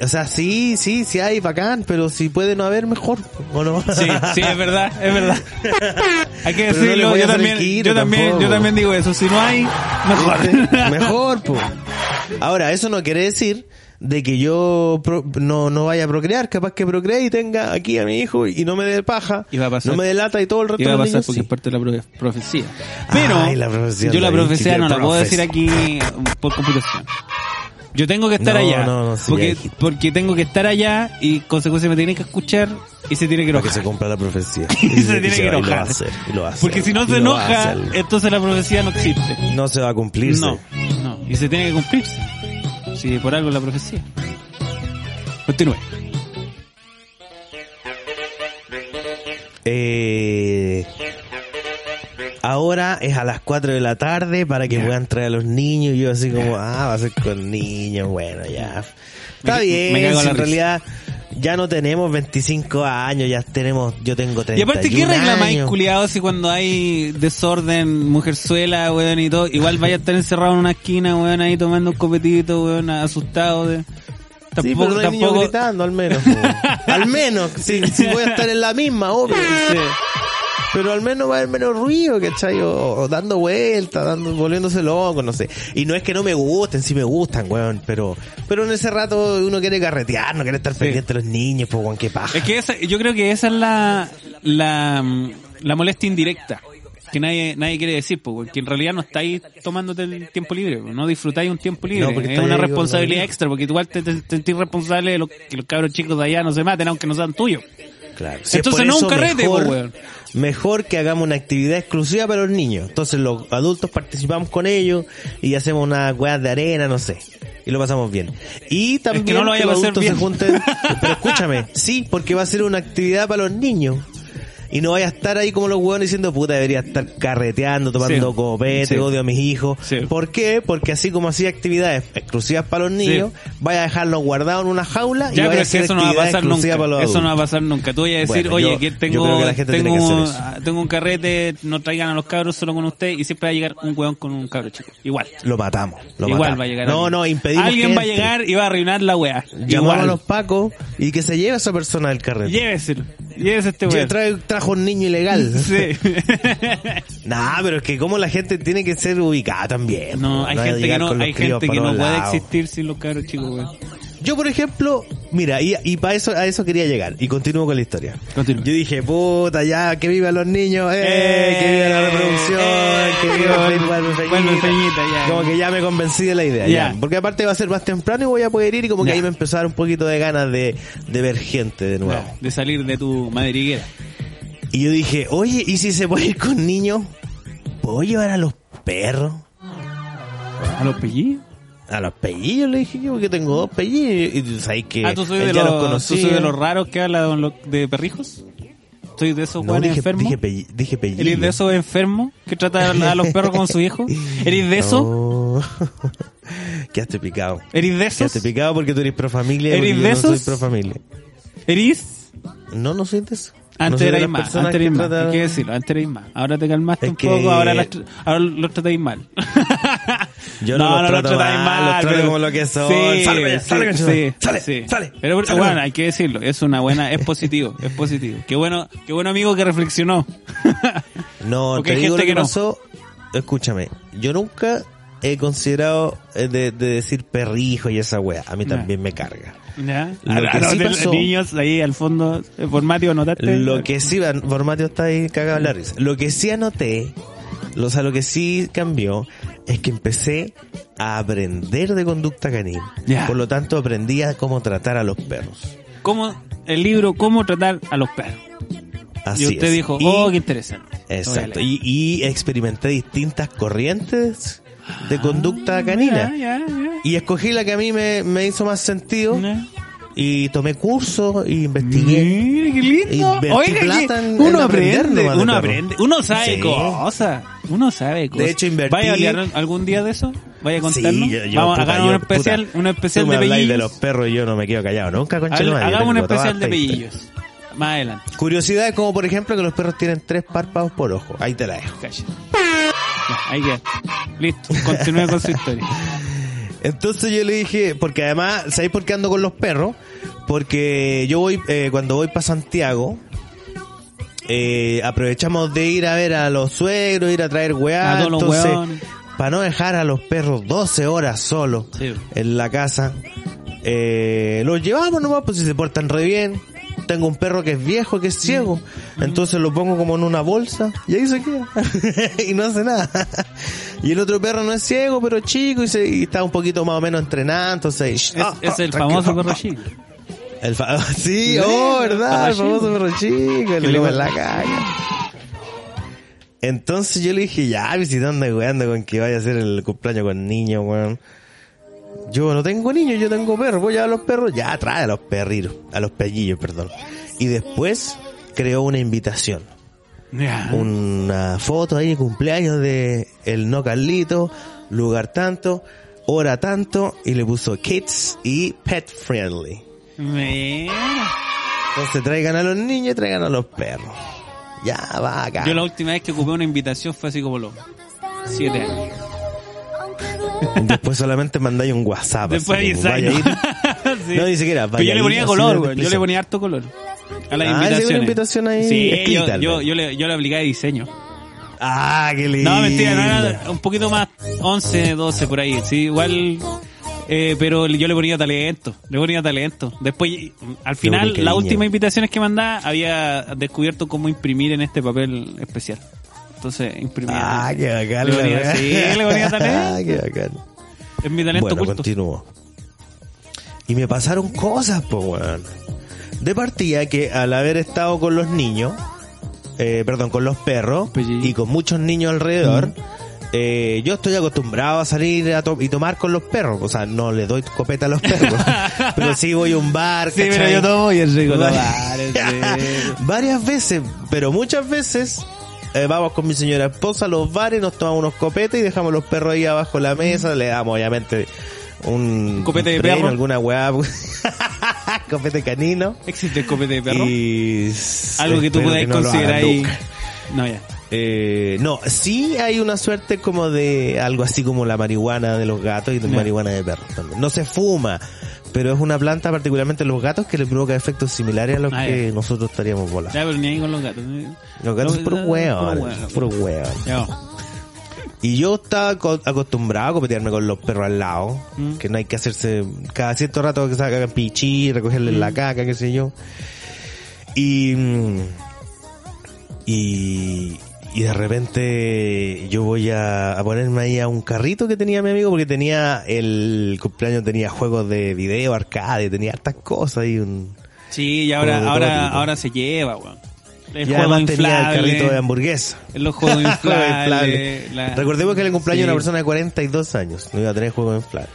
o sea, sí, sí, sí hay bacán, pero si puede no haber, mejor, ¿o no? Sí, sí, es verdad, es verdad. Hay que no decirlo, yo también, yo también, tampoco. yo también digo eso. Si no hay, mejor. ¿Viste? Mejor, po. Ahora, eso no quiere decir de que yo pro- no, no vaya a procrear, capaz que procree y tenga aquí a mi hijo y no me dé paja, Y va a pasar. no me dé lata y todo el resto Y va a pasar niños porque sí. es parte de la profe- profecía. Pero Ay, la profecía yo la profecía no la puedo decir aquí por computación. Yo tengo que estar No, allá. no, no, sí, ya porque, porque tengo que estar allá y consecuencia me tiene que escuchar y se tiene que enojar. se cumpla la profecía. Y se tiene que y lo enojar. y lo Porque si no se enoja, entonces la profecía no existe. no se va a cumplirse. No, no. Y se tiene que cumplirse. Si por algo es la profecía. Continúe. Eh, ahora es a las 4 de la tarde para que puedan traer a los niños. Y yo así como, ah, va a ser con niños, bueno, ya. Está Me- bien, me cago en realidad ya no tenemos 25 años, ya tenemos, yo tengo 31 Y aparte, ¿qué regla más culiado si cuando hay desorden, mujerzuela, weón, y todo, igual vaya a estar encerrado en una esquina, weón, ahí tomando un copetito, weón, asustado de... Sí, Tampoco, pero no hay niños gritando, al menos. al menos, si, si voy a estar en la misma, obvio. Sí. Pero al menos va a haber menos ruido, ¿cachai? O, o dando vueltas, dando, volviéndose loco, no sé. Y no es que no me gusten, sí me gustan, weón, pero, pero en ese rato uno quiere carretear, no quiere estar pendiente de los niños, pues, weón, qué paja. Es que esa, yo creo que esa es la, la, la molestia indirecta que nadie nadie quiere decir, po, porque en realidad no estáis tomándote el tiempo libre, no disfrutáis un tiempo libre, No, porque es una responsabilidad extra, porque igual te, te, te sentís responsable de lo, que los cabros chicos de allá no se maten, aunque no sean tuyos. Claro. Si es Entonces no un carrete, mejor, po, weón. Mejor que hagamos una actividad exclusiva para los niños. Entonces los adultos participamos con ellos y hacemos unas weas de arena, no sé. Y lo pasamos bien. Y también que no lo los adultos bien. se junten. Pero escúchame, sí, porque va a ser una actividad para los niños. Y no vaya a estar ahí como los hueones diciendo, puta, debería estar carreteando, tomando Sí. copete, Sí. odio a mis hijos. Sí. ¿Por qué? Porque así como hacía actividades exclusivas para los niños, vaya a dejarlos guardados en una jaula y Ya, vaya pero a hacer eso no va a pasar nunca. para los Eso no va a pasar nunca. Tú vas a decir, Bueno, oye, yo- que tengo, que la gente tiene tengo, que tengo un carrete, no traigan a los cabros solo con usted y siempre va a llegar un hueón con un cabro chico. Igual. Lo matamos. Lo Igual matamos. va a llegar No, alguien. no, impedimos Alguien que va a llegar y va a arruinar la weá. Llamamos Igual. a los pacos y que se lleve a esa persona del carrete. Lléveselo. Llévese este trae- trajo un niño ilegal. Sí. Nah, pero es que como la gente tiene que ser ubicada también. No, po, hay gente que no, hay gente que no puede existir sin los cabros chicos. Yo, por ejemplo, mira, y, y para eso, a eso quería llegar. Y continúo con la historia. Continúa. Yo dije, puta, ya, que vivan los niños, eh, Eh, que viva la reproducción, eh, que viva Feñita. Feñita, ya. Como que ya me convencí de la idea, Ya. ya. Porque aparte va a ser más temprano y voy a poder ir y como que ahí me empezó a dar un poquito de ganas de, de ver gente de nuevo. De salir de tu madriguera. Y yo dije, oye, ¿y si se puede ir con niños? ¿Puedo llevar a los perros? ¿A los pellillos? A los pellillos le dije yo, porque tengo dos pellillos. Y tú sabes que Ah, ¿tú soy, de ya los, los ¿tú conocía. soy de los raros que habla de, perrijos? ¿Soy de esos No, dije, enfermos? dije, pelli- dije. ¿Eres de esos enfermos que tratan a los perros como su hijo? ¿Eres de eso? No. Quedaste picado. ¿Eres de esos? Quedaste picado porque tú eres pro familia ¿Eres de yo no soy esos? pro familia. ¿Eres? No, no soy de eso. Antes no erais más, antes erais más, tratan- hay que decirlo, antes erais más. Ahora te calmaste Es un que- poco, ahora, las ahora los tratáis mal. Yo no, los trato tratáis mal, los trato pero- como lo que son. Sí, Sale, sí, sale, sí, sale, sí. sale, Pero sale. bueno, hay que decirlo, es una buena, es positivo, es positivo. Qué bueno, qué bueno amigo que reflexionó. No, Porque te hay digo gente lo que, que no. pasó. Escúchame, yo nunca he considerado eh, de, de decir perrijo y esa wea. A mí también me carga. ¿Ya? Lo A- que a sí los pasó- niños ahí al fondo, eh, por Mateo, ¿notaste? Lo que sí, Formatio está ahí cagado en la risa. Lo que sí anoté, lo, o sea, lo que sí cambió, es que empecé a aprender de conducta canina. Ya. Por lo tanto, aprendí a cómo tratar a los perros. ¿Cómo, el libro, cómo tratar a los perros. Así y usted es. dijo, Y- oh, qué interesante. Exacto. Y, y experimenté distintas corrientes de conducta Ah, canina. Y escogí la que a mí me, me hizo más sentido. Y tomé cursos y investigué. Mire, qué lindo. Oiga, plata que en- uno en aprende, de uno perro. aprende, uno sabe Sí. cosas, uno sabe cosas. hecho, invertí- ¿Vaya a hablar algún día de eso? ¿Vaya a contarnos? Sí, yo- yo, Vamos, puta, hagamos yo, un especial, puta, un especial tú me de pellillos. de los perros y yo no me quedo callado nunca, Hagamos- de un especial de pellillos. Más adelante. Curiosidades como por ejemplo que los perros tienen tres párpados por ojo. Ahí te la dejo. Calla. Ahí queda. Listo, continúe con su historia. Entonces yo le dije, porque además, ¿sabéis por qué ando con los perros? Porque yo voy, eh, cuando voy para Santiago, eh, aprovechamos de ir a ver a los suegros, ir a traer weá, entonces, para no dejar a los perros 12 horas solos Sí. en la casa, eh, los llevamos nomás, pues si se portan re bien. Tengo un perro que es viejo, que es ciego, entonces lo pongo como en una bolsa y ahí se queda y no hace nada. Y el otro perro no es ciego, pero es chico y, se, y está un poquito más o menos entrenado, entonces... Es, ah, es el famoso perro chico. El fa- sí, oh, el verdad, el famoso perro chico, el en la caga. Entonces yo le dije, ya, visitando weando con que vaya a hacer el cumpleaños con niños, weón. Yo no tengo niños, yo tengo perros, voy a los perros, ya trae a los perritos, a los pellillos, perdón. Y después creó una invitación, una foto ahí de cumpleaños de el no Carlito, lugar tanto, hora tanto, y le puso kids y pet friendly. Entonces traigan a los niños y traigan a los perros. Ya, va acá. Yo la última vez que ocupé una invitación fue así como los siete años. Después solamente mandáis un WhatsApp. Después. Sí. No, ni siquiera, Pero yo le ponía ir, color, güey. Yo le ponía harto color. A las Ah, invitaciones. sí, una invitación ahí Sí, yo, escrita, yo, al yo, le, yo le aplicaba de diseño. Ah, qué lindo. No, mentira, no era un poquito más 11, 12 por ahí. Sí, igual. Eh, pero yo le ponía talento, le ponía talento. Después, al final, las últimas invitaciones que mandaba, había descubierto cómo imprimir en este papel especial. Entonces, imprimía. Ah, qué bacán. Le ponía, sí, le ponía talento. Ah, qué bacán. Es mi talento Bueno, oculto. continúo. Y me pasaron cosas, pues, weón. De partida que al haber estado con los niños, eh, perdón, con los perros Pellillo. y con muchos niños alrededor, eh, yo estoy acostumbrado a salir a to- y tomar con los perros. O sea, no le doy copeta a los perros, pero sí voy a un bar, Sí, pero ¿cachai? yo tomo y rico es rico. Varias veces, pero muchas veces eh, vamos con mi señora esposa a los bares, nos tomamos unos copetes y dejamos los perros ahí abajo de la mesa, le damos obviamente un ¿Copete de un premio, perro? alguna weá, copete canino. ¿Existe el copete de perro? Y Algo que tú espero podáis no lo considerar ahí. No, ya. Eh, no, sí hay una suerte como de algo así como la marihuana de los gatos y la marihuana de perros también. No se fuma, pero es una planta particularmente en los gatos que le provoca efectos similares a los Ah, que ya. nosotros estaríamos volando. Ya, pero ni ahí con los gatos. Los gatos Los- puro puro hueón, puro hueón. Y yo estaba co- acostumbrado a copetearme con los perros al lado, Mm. que no hay que hacerse cada cierto rato que se hagan pichí, recogerles Mm. la caca, qué sé yo. Y, y, y de repente yo voy a, a ponerme ahí a un carrito que tenía mi amigo porque tenía el cumpleaños, tenía juegos de video, arcade, tenía hartas cosas y un... Sí, y ahora, ahora, ahora se lleva, weón. El y además tenía el inflable, carrito de hamburguesa. los juegos Juego inflables. inflable. la- Recordemos que era el cumpleaños de Sí. una persona de 42 años. No iba a tener juego inflable.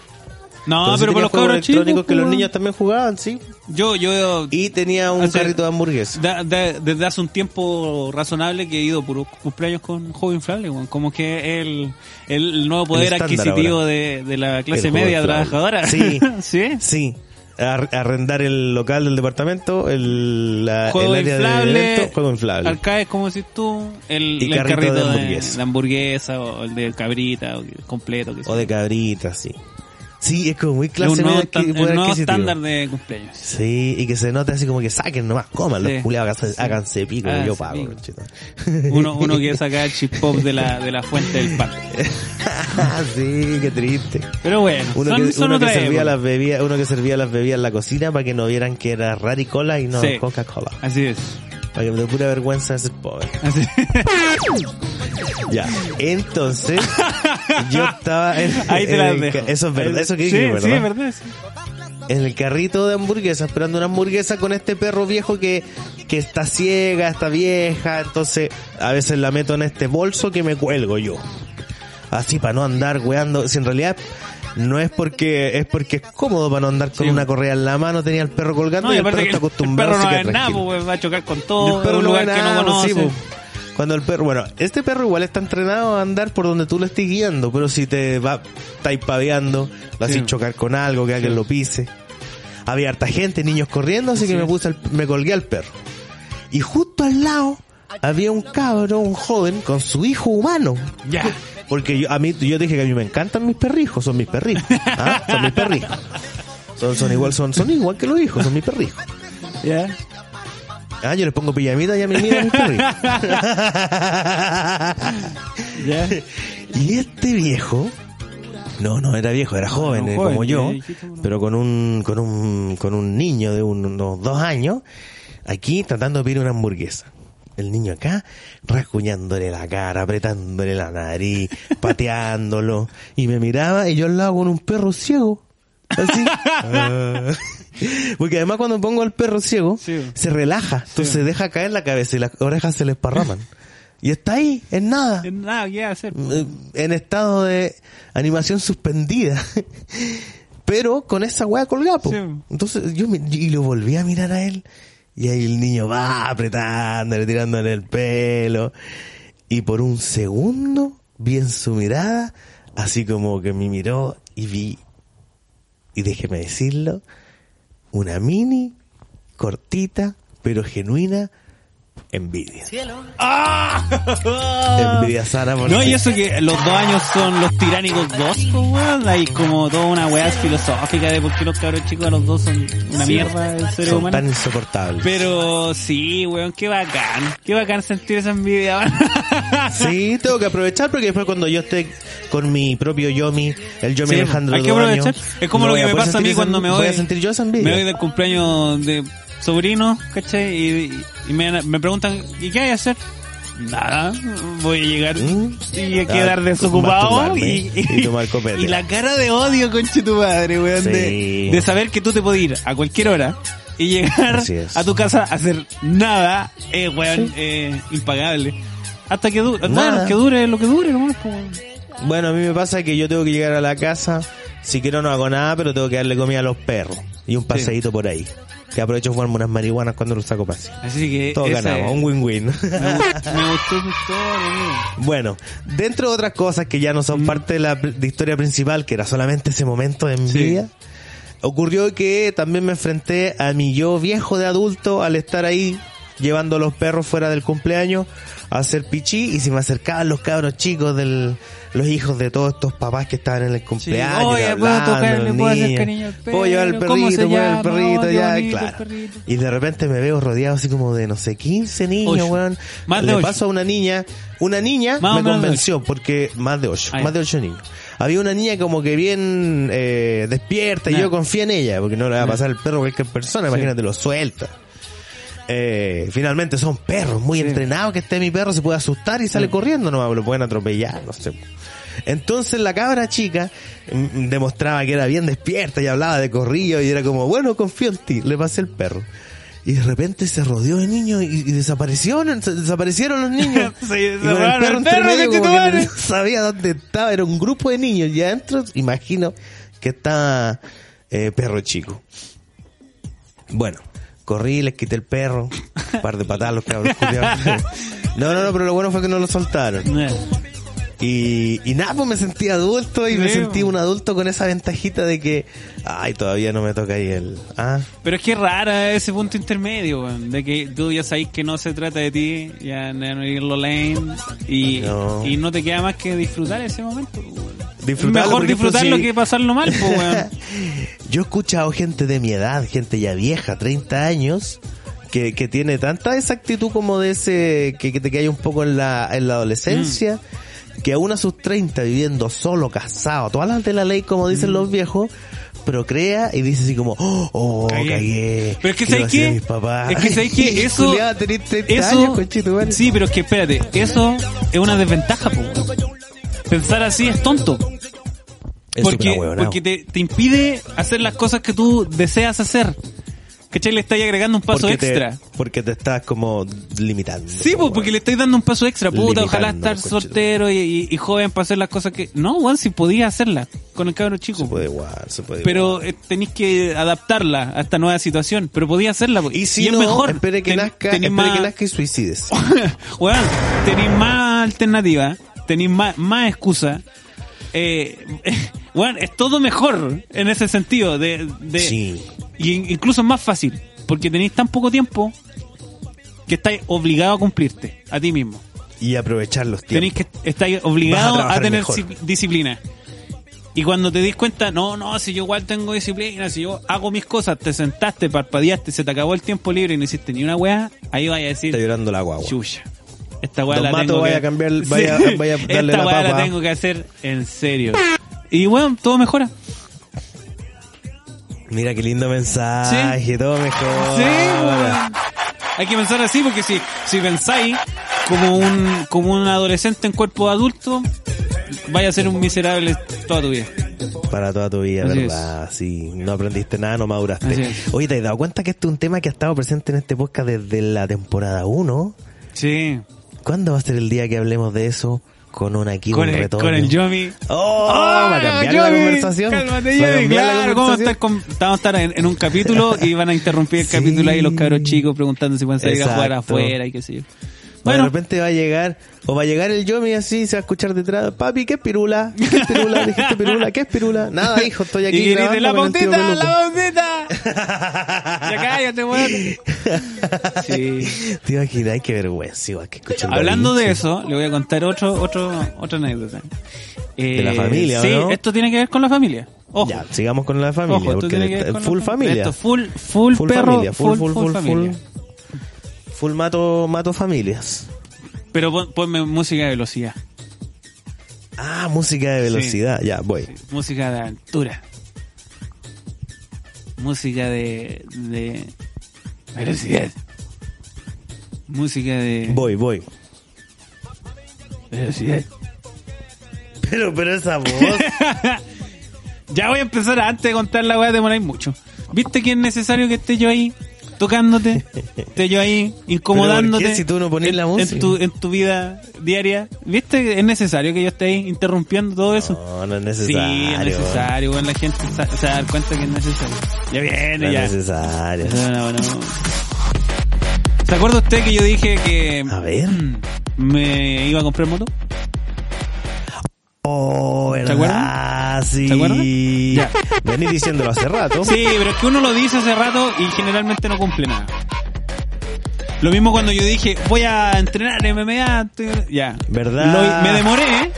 No, sí pero por tenía los cabros chicos, electrónicos que los pues. niños también jugaban, sí. Yo, yo, Y tenía un Hace- carrito de hamburguesa. da- da- desde hace un tiempo razonable que he ido por cumpleaños con juego inflable, como que el, el nuevo poder adquisitivo de, de la clase El media trabajadora. Sí. ¿Sí? Sí. Ar- arrendar el local del departamento, el, la, Juego el área de inflable, evento, juego inflable. arcades, como decís tú, el, Y el carrito carrito de de, hamburguesa. de hamburguesa o el de cabrita o completo. Que O de cabrita, sí. Sí, es como muy clase media el nuevo estándar de cumpleaños. Sí, y que se note así como que saquen nomás, coman Sí. los culiados, háganse, háganse pico, Háganse yo pago. Uno, uno que saca el chip pop de la, de la fuente del pan. sí, qué triste. Pero bueno, Uno son, que, son uno que servía las bebidas, uno que servía las bebidas en la cocina para que no vieran que era Raricola y no Sí. Coca-Cola. Así es. Para que me dé pura vergüenza de ser pobre. Así. Ya. Entonces, yo estaba en, Ahí te en las el dejo. ca- Eso es verdad, eso que sí, dije, Sí, ¿verdad? es verdad. sí. en el carrito de hamburguesa, esperando una hamburguesa con este perro viejo que, que está ciega, está vieja, entonces a veces la meto en este bolso que me cuelgo yo. Así para no andar weando, si en realidad no es porque es porque es cómodo para no andar con Sí. una correa en la mano, tenía el perro colgando No, y y el perro está el acostumbrado perro no ver nada, pues, va a chocar con El todo, perro un no lugar ve que no nada, conoce. sí, po. Cuando el perro, bueno, este perro igual está entrenado a andar por donde tú lo estés guiando, pero si te va, estáis paveando, lo haces Sí. chocar con algo, que alguien lo pise. Había harta gente, niños corriendo, así que me puse, al- me colgué al perro. Y justo al lado había un cabro, un joven, con su hijo humano. Ya. Porque yo, a mí, yo dije que a mí me encantan mis perrijos, son mis perrijos. ¿ah? Son mis perrijos. Son, son igual, son, son igual que los hijos, son mis perrijos. Ya. Ah, yo les pongo pijamita y a mí mira mis perrijos. Ya. Y este viejo, no, no era viejo, era joven, eh, joven, como yo, pero con un, con un, con un niño de un- unos dos años, aquí tratando de pedir una hamburguesa. El niño acá, rascuñándole la cara, apretándole la nariz, pateándolo, y me miraba y yo al lado con un perro ciego. Así. Ah. Porque además cuando pongo al perro ciego, Sí. se relaja, entonces deja caer la cabeza y las orejas se le esparraman. Y está ahí, en nada Es Nada que hacer. eh, en estado de animación suspendida. Pero con esa weá colgada. Sí. Entonces yo me- y lo volví a mirar a él. Y ahí el niño va apretándole, tirándole el pelo. Y por un segundo vi en su mirada, así como que me miró y vi, y déjeme decirlo, una mini, cortita, pero genuina envidia. Envidia sana por ¡Ah! No, y eso que los dos años son los tiránicos dos, pues, weón. Hay como toda una weá filosófica de por qué los cabros chicos a los dos son una Sí, mierda del ser son humano. tan insoportables. Pero sí, weón, qué bacán. Qué bacán sentir esa envidia. weón. Sí, tengo que aprovechar porque después cuando yo esté con mi propio Yomi, el Yomi Sí, Alejandro hay de que dos aprovechar. años, Es como no lo que me pasa a mí cuando me voy. Voy a sentir yo esa Me envidia. voy del cumpleaños de sobrino, ¿cachai? Y, y me, me preguntan, ¿y qué hay que hacer? Nada, voy a llegar ¿Mm? y a Ah, quedar desocupado masturbarme y, y tomar copete. y la cara de odio, conche tu madre, weón, Sí. de, de saber que tú te puedes ir a cualquier hora y llegar a tu casa a hacer nada, eh, weón, eh, impagable. Hasta que dure, bueno, que dure lo que dure, nomás, pues. Bueno, a mí me pasa que yo tengo que llegar a la casa, si quiero no hago nada, pero tengo que darle comida a los perros y un paseíto por ahí. Que aprovecho fumarme unas marihuanas cuando los saco pase. Así que Todos ganamos, es- un win-win. me, gustó, me gustó. Bueno, dentro de otras cosas que ya no son Mm. parte de la de historia principal, que era solamente ese momento de envidia, ocurrió que también me enfrenté a mi yo viejo de adulto al estar ahí llevando a los perros fuera del cumpleaños a hacer pichí y se me acercaban los cabros chicos del los hijos de todos estos papás que estaban en el cumpleaños Oye, y ¿puedo hablando, ¿Puedo hacer niños. cariño al puedo llevar el perrito llevar el perrito ya bonito claro perrito. y de repente me veo rodeado así como de no sé 15 niños weón Más de le ocho. paso a una niña una niña Más me de convenció porque más de ocho Ah, ya. más de ocho niños había una niña como que bien eh, despierta y yo confié en ella porque no le va a pasar el perro a cualquier persona Sí. imagínate lo suelta eh, finalmente son perros muy Sí. entrenados que esté mi perro se puede asustar y sale Sí. corriendo no lo pueden atropellar no sé entonces la cabra chica mm, demostraba que era bien despierta y hablaba de corrillo y era como, bueno, confío en ti, le pasé el perro. Y de repente se rodeó de niños y, y desaparecieron, se- desaparecieron los niños. Se- Y con el robaron el perro, medio que conchetumare. no sabía dónde estaba, era un grupo de niños y adentro, imagino que está eh, perro chico. Bueno, corrí, les quité el perro, un par de patadas los cabros. No, no, no, pero lo bueno fue que no lo soltaron. Y, y nada, pues me sentí adulto y me Sí, sentí po. un adulto con esa ventajita de que, ay, todavía no me toca ahí el, ah, Pero es que es rara ese punto intermedio, de que tú ya sabes que no se trata de ti, ya no irlo lane y No. y no te queda más que disfrutar ese momento. Disfrutarlo, Mejor disfrutarlo si- que pasarlo mal, pues, weón. Yo he escuchado gente de mi edad, gente ya vieja, 30 años, que, que tiene tanta esa actitud como de ese, que, que te cae un poco en la, en la adolescencia, Mm. Que aún a sus 30 viviendo solo, casado, todas las de la ley como Mm. dicen los viejos, procrea y dice así como, oh, oh, Cagué. cagué. Pero es que ¿qué le ¿sabes va a hacer qué? a mis papás? Es que ¿sabes qué? Y, Eso- culiao, tenés 30 Eso, años, sí, pero es que espérate, eso es una desventaja, po. Pensar así es tonto. Es porque porque te, te impide hacer las cosas que tú deseas hacer. ¿Cachai? Le estáis agregando un paso Porque te- extra. porque te estás como limitando. Sí, pues porque le estáis dando un paso extra. Puta, ojalá estar soltero y, y- y joven para hacer las cosas que... No, weón, si podías hacerlas con el cabro chico. Se puede igual, se puede pero eh, tenéis que adaptarla a esta nueva situación. Pero podías hacerla. po. Y si es no, mejor. espere que Ten- nazca, tenés espere más, que nazca y suicides. weón, tenéis más alternativas, tenéis más, más excusas. Eh, weón, es todo mejor en ese sentido. De, de, Sí. Y in- incluso es más fácil. Porque tenéis tan poco tiempo que estáis obligado a cumplirte a ti mismo. Y aprovechar los Tenéis tiempos. que estáis obligado Vas a tener mejor. disciplina. Y cuando te dis cuenta, no, no, si yo igual tengo disciplina, si yo hago mis cosas, te sentaste, parpadeaste, se te acabó el tiempo libre y no hiciste ni una weá, ahí vaya a decir, Está llorando la guagua. chucha. Esta weá la Mato, tengo vaya que... a cambiar- vaya- vaya a darle Esta la weá la papa. tengo que hacer en serio. Y bueno, todo mejora. Mira qué lindo mensaje, todo mejor. Sí, weón. Hay que pensar así porque si, si pensáis como un, como un adolescente en cuerpo de adulto, vaya a ser un miserable toda tu vida. Para toda tu vida, Así ¿verdad? Sí, no aprendiste nada, no maduraste. Oye, ¿te has dado cuenta que este es un tema que ha estado presente en este podcast desde la temporada 1? Sí. ¿Cuándo va a ser el día que hablemos de eso? Con un aquí, Con un el, retorno. con el Yomi. ¡Oh! ¡Ah, va a cambiar Yomi! la conversación. Cálmate, Yomi, claro, ¿cómo conversación. estar con- Vamos a estar en, en un capítulo y van a interrumpir el Sí. capítulo ahí los cabros chicos preguntando si pueden salir a jugar Exacto. afuera y qué sé yo. De repente va a llegar, o va a llegar el Yomi así, se va a escuchar detrás, papi, ¿qué es pirula? ¿Qué es pirula? ¿Dijiste pirula? ¿Qué es pirula? Nada, hijo, estoy aquí y grabando la pautita, Peluco". la pautita. ya cállate, weón. Sí. Te imaginas, qué vergüenza, igual que escuchar la Hablando de eso, le voy a contar otro, otro, otra anécdota. Eh, ¿De la familia, o Sí, no? esto tiene que ver con la familia. Ojo. Ya, sigamos con la familia, Ojo, esto porque tiene que ver está- con full familia. Esto, full, full, Full perro, familia, full, full, full, familia. Full. Mato, mato familias. Pero pon- ponme música de velocidad. Ah, música de velocidad, ya, voy. Música de aventura. Música de, de velocidad. Música de Voy, voy. velocidad. Pero, pero esa voz. Ya voy a empezar antes de contar la weá, demoráis mucho. ¿Viste que es necesario que esté yo ahí tocándote? Esté yo ahí incomodándote. ¿Pero por qué si tú no pones en, la en música? tu, en tu vida diaria. ¿Viste es necesario que yo esté ahí interrumpiendo todo eso? No, no es necesario. Sí, es necesario, weón. La gente se va a dar cuenta que es necesario. Ya viene, No ya. es necesario. No, no. ¿Se acuerda usted que yo dije que A ver. me iba a comprar moto? Oh, ¿verdad? acuerdan? Sí. ¿Se acuerdan? Ya. Vení diciéndolo hace rato. Sí, pero es que uno lo dice hace rato y generalmente no cumple nada. Lo mismo cuando yo dije, voy a entrenar MMA, ya. ¿Verdad? Lo- me demoré,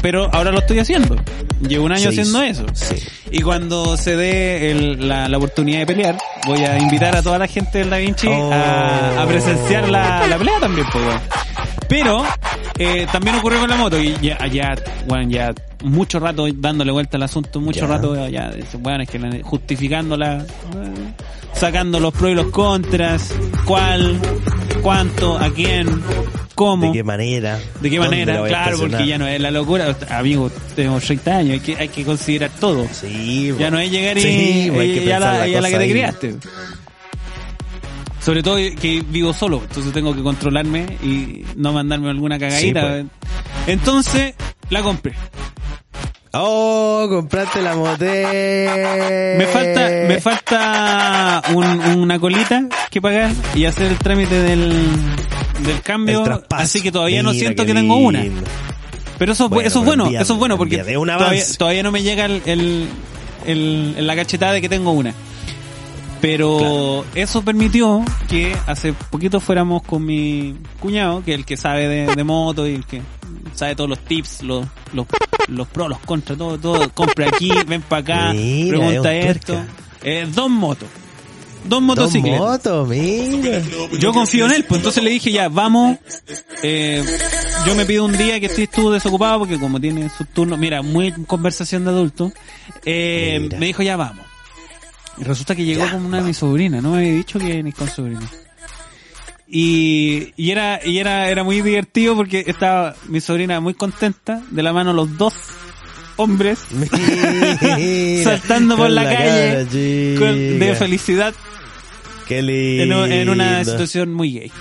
pero ahora lo estoy haciendo. Llevo un año Sí, haciendo eso. sí. Y cuando se dé el- la, la oportunidad de pelear, voy a invitar a toda la gente del Da Vinci Oh. a, a presenciar la, la pelea también, pues. Pero eh, también ocurrió con la moto y ya, ya, bueno, ya mucho rato dándole vuelta al asunto, mucho Ya. rato ya, bueno, es que la- justificándola, eh, sacando los pros y los contras, cuál, cuánto, a quién, cómo. ¿De qué manera? ¿De qué ¿Dónde manera? Claro, porque ya no es la locura. Amigo, tenemos 30 años, hay que, hay que considerar todo. Sí, Ya no es llegar y, Sí, pues, hay que ya la, que te criaste. Sobre todo que vivo solo, entonces tengo que controlarme y no mandarme alguna cagadita. Sí, pues. Entonces, la compré. Oh, compraste la mote. Me falta, me falta un- una colita que pagar y hacer el trámite del, del El cambio. Así que todavía no siento que tengo una. Pero eso, es bu- Bueno, eso es bueno, eso es bueno porque todavía, todavía no me llega el, el, el- la cachetada de que tengo una. Pero eso permitió que hace poquito fuéramos con mi cuñado, que es el que sabe de, de moto y el que sabe todos los tips, los, los, los pros, los contras, todo, todo. Compra aquí, ven para acá, Mira, pregunta es un esto. Eh, dos motos. Dos Dos motocicletas. motos, mira. Yo confío en él, pues entonces le dije ya, vamos. Eh, yo me pido un día que estés tú desocupado porque como tiene su turno, mira, muy conversación de adulto. Eh, me dijo ya vamos. Y resulta que llegó con una de mis sobrinas, no me había dicho que ni con sobrina. Y, y era, y era, era muy divertido porque estaba mi sobrina muy contenta, de la mano los dos hombres, Mira, saltando por la, calle, con- de felicidad Qué en, lindo. en una situación muy gay.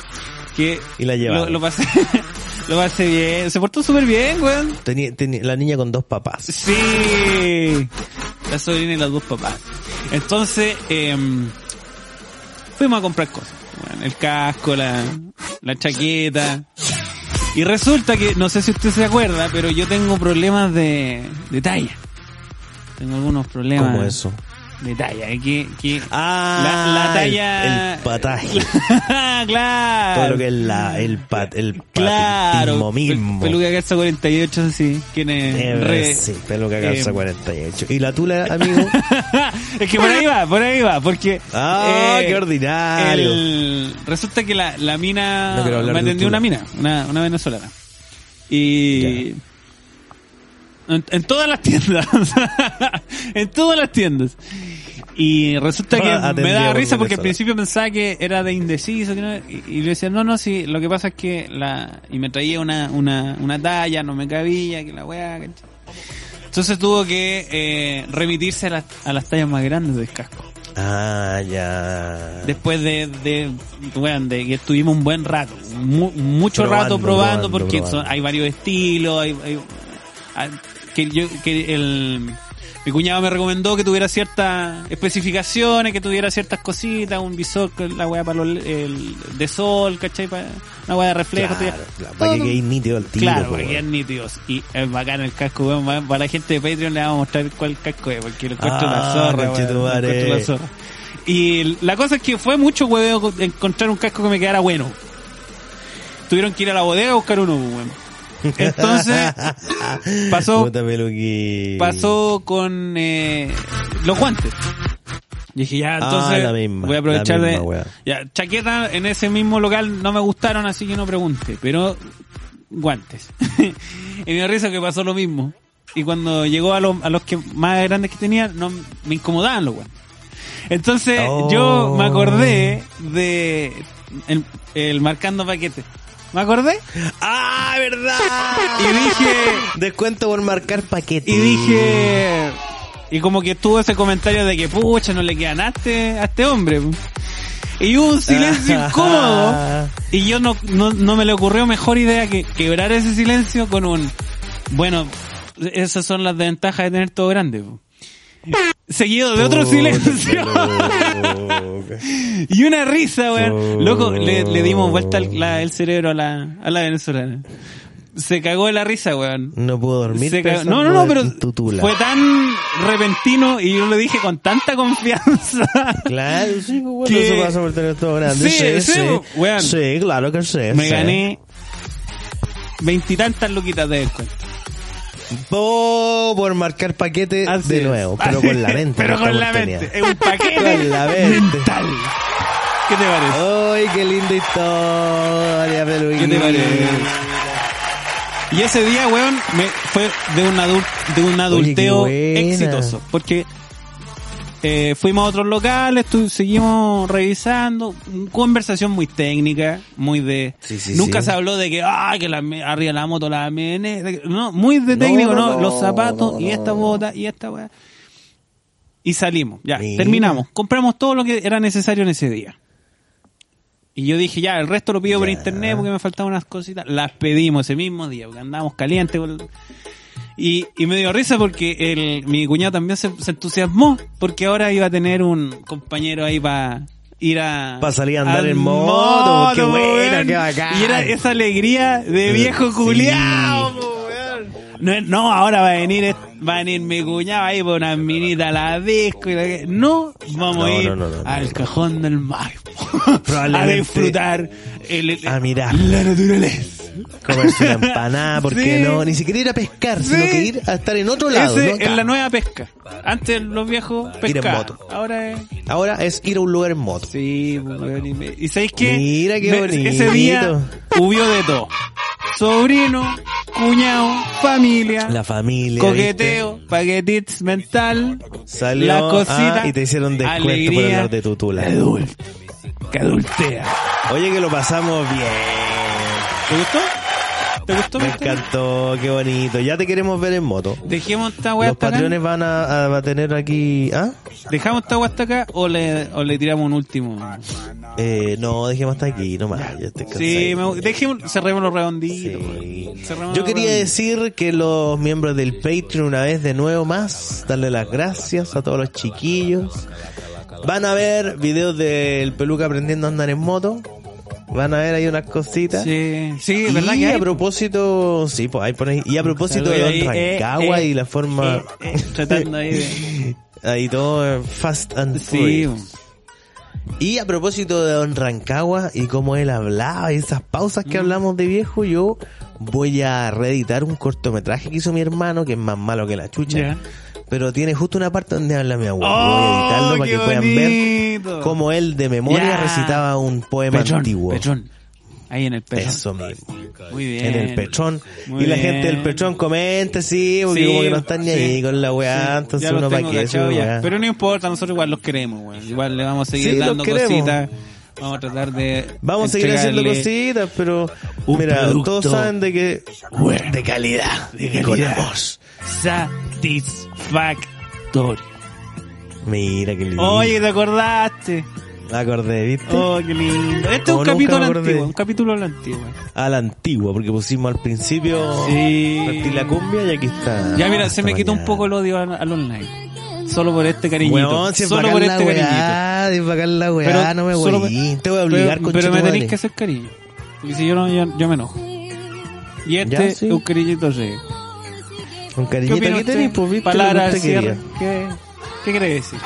Que Y la llevaron. lo, lo pasé, lo pasé bien. Se portó súper bien, weón. Tenía, tenía- la niña con dos papás. Sí. La sobrina y los dos papás. Entonces, em, fuimos a comprar cosas. El casco, la, la chaqueta. Y resulta que, no sé si usted se acuerda, pero yo tengo problemas de, de talla. Tengo algunos problemas ¿Cómo eso? De talla. eh, Que, que Ah, la, la talla... El, pataje. claro. Todo lo que es la, el pat, el Claro. patismo mismo. Pel- Peluca Calza 48, sí. ¿Quién es? Eh, Re- sí, peluca calza eh, 48. ¿Y la tula, amigo? es que por ahí va, por ahí va, porque... Ah, eh, qué ordinario. el- resulta que la, la mina... No me atendió una mina, una, una venezolana. Y... En, en todas las tiendas. en todas las tiendas. Y resulta que Todas me daba risa porque al principio pensaba que era de indeciso. que no- y, y le decía, no, no, sí, lo que pasa es que la... Y me traía una, una, una talla, no me cabía, que la weá... ¿cachai? Entonces tuvo que eh, remitirse a las, a las tallas más grandes del casco. Ah, ya. Después de, de, weón, de que estuvimos un buen rato, mu- mucho Probando, rato probando, probando, porque probando. son- hay varios estilos, hay, hay- hay- que yo, que el, mi cuñado me recomendó que tuviera ciertas especificaciones, que tuviera ciertas cositas, un visor, la weá para los, el, de sol, ¿cachai? Para, una weá de reflejo, Claro, tuviera- claro, para que quede nítido el tiro. Claro, po, porque weón. quedan nítidos. Y es bacán el casco, weón. Para la gente de Patreon le vamos a mostrar cuál casco es, porque lo encuentro Ah, la zorra, weón. lo conchetumare. encuentro la zorra. Y la cosa es que fue mucho hueveo co- encontrar un casco que me quedara bueno. Tuvieron que ir a la bodega a buscar uno, weón. Entonces, pasó- pasó con eh, los guantes. Y dije, ya, entonces Ah, misma, voy a aprovechar de... Ya, chaqueta en ese mismo local no me gustaron, así que no pregunte, pero guantes. y me risa que pasó lo mismo. Y cuando llegó a, los a los que más grandes que tenía, no me incomodaban los guantes. Entonces Oh. yo me acordé de el, el marcando paquete. ¿Me acordé? ¡Ah, verdad! Y dije, Descuento por marcar paquete. y dije y como que tuvo ese comentario de que pucha no le quedan a este, a este hombre y hubo un silencio incómodo y yo no, no, no me le ocurrió mejor idea que quebrar ese silencio con un bueno esas son las desventajas de tener todo grande po. Seguido de otro silencio y una risa weón loco le, le dimos vuelta el, la- el cerebro a la, a la venezolana se cagó de la risa weón No puedo dormir. se cagó- pensando No, no, no, pero fue tan repentino y yo lo dije con tanta confianza. Claro, sí, pues, bueno, que- eso pasa por tener todo grande. Sí, Sí, sí, sí. weón. Sí, claro que sí. Me sí. gané veintitantas luquitas de descuento. Oh, por marcar paquete Así de es. nuevo, pero con la mente. Pero con la mente. Es un paquete Con la mente. mental. ¿Qué te parece? ¡Ay, qué linda historia, peluquín! ¿Qué te parece? Y ese día, weón, me fue de un adul de un adulteo buena. exitoso. Porque eh, fuimos a otros locales, tu- seguimos revisando, conversación muy técnica, muy de... Sí, sí, nunca sí. se habló de que, ah, que la, arriba la moto, la MN, no, muy de técnico, no, no, no, los zapatos y esta bota y esta weá. Y salimos, ya, Mira. terminamos, compramos todo lo que era necesario en ese día. Y yo dije, ya, el resto lo pido por internet porque me faltaban unas cositas. Las pedimos ese mismo día, porque andábamos calientes. por- Y, y me dio risa porque el, mi cuñado también se, se entusiasmó porque ahora iba a tener un compañero ahí para ir a... Pa' salir a andar en moto, qué buena, qué bacán. Y era esa alegría de viejo Sí. culiao, weón. No, no, ahora va a venir est- va a venir mi cuñado ahí por una minita a la disco y la que- No, vamos No, a ir no, no, al cajón del Maipo a disfrutar el, el- Ah, mira. la naturaleza. Comerse una empanada, ¿por qué Sí. no? Ni siquiera ir a pescar, sino que ir a estar en otro lado. Ese ¿no? Acá. es la nueva pesca. Antes los viejos Ir en pescaban. moto. Ahora es... Ahora es ir a un lugar en moto. Sí, y, ¿sabéis qué? Mira qué bonito. Ese día hubo de todo. Sobrino, cuñado, familia, La familia. coqueteo, paquetits mental. Salió la cosita ah, y te hicieron descuento por alegría, hablar de tu tula. que adulto, que adultea. Oye, que lo pasamos bien. ¿Te gustó? ¿Te gustó? Me encantó, qué bonito. Ya te queremos ver en moto. Dejemos esta weá Los hasta acá. patrones van a, a- a tener aquí... ¿Ah? ¿Dejamos esta weá hasta acá o le, o le tiramos un último? Eh, no, dejemos hasta aquí nomás. Ya estoy Sí, me, dejemos, cerremos los redonditos. Sí. Cerremos Yo quería redonditos. decir que los miembros del Patreon una vez de nuevo más, darle las gracias a todos los chiquillos. Van a ver videos del peluca aprendiendo a andar en moto. Van a ver ahí unas cositas. Sí, sí, y ¿verdad que hay? a propósito, sí, pues ahí ponéis. Y a propósito de Don eh, Rancagua eh, y la forma, eh, tratando ahí de... ahí todo fast and Sí, furious. Y a propósito de Don Rancagua y cómo él hablaba y esas pausas Mm. que hablamos de viejo, yo voy a reeditar un cortometraje que hizo mi hermano, que es más malo que la chucha. Pero tiene justo una parte donde habla mi abuelo. ¡Oh, voy a editarlo para que puedan ver cómo él de memoria recitaba un poema Pechón, antiguo. pechón. Ahí en el pechón. Eso mismo. Muy bien. En el pechón. Muy y la bien. gente del pechón comenta, sí, porque Sí, como que no están ni sí. ahí con la weá, Sí, entonces uno para qué. Pero no importa, nosotros igual los queremos, weón. Igual le vamos a seguir dando cositas. Vamos a tratar de. Vamos a seguir haciendo cositas, pero un mira, todos saben de que bueno, de calidad, de calidad. Satisfactorio. Mira qué lindo. Oye, ¿te acordaste? Me acordé, ¿viste? Oh, qué lindo. Este es un nunca capítulo antiguo, un capítulo a la antigua. A la antigua, porque pusimos al principio Sí. La cumbia y aquí está. Ya mira, se me quitó un poco el odio al, al online. Solo por este cariñito. Weón, si es Solo por este cariñito. weá, es la weá, Pero no me solo voy. me- Te voy a obligar pero, con pero me tenéis que hacer cariño. Porque si yo no, yo, yo me enojo. Y este sí. es un cariñito. Con ¿Qué cariñito usted? tenéis, pues. Palabras que. ¿Qué, ¿Qué quiere decir?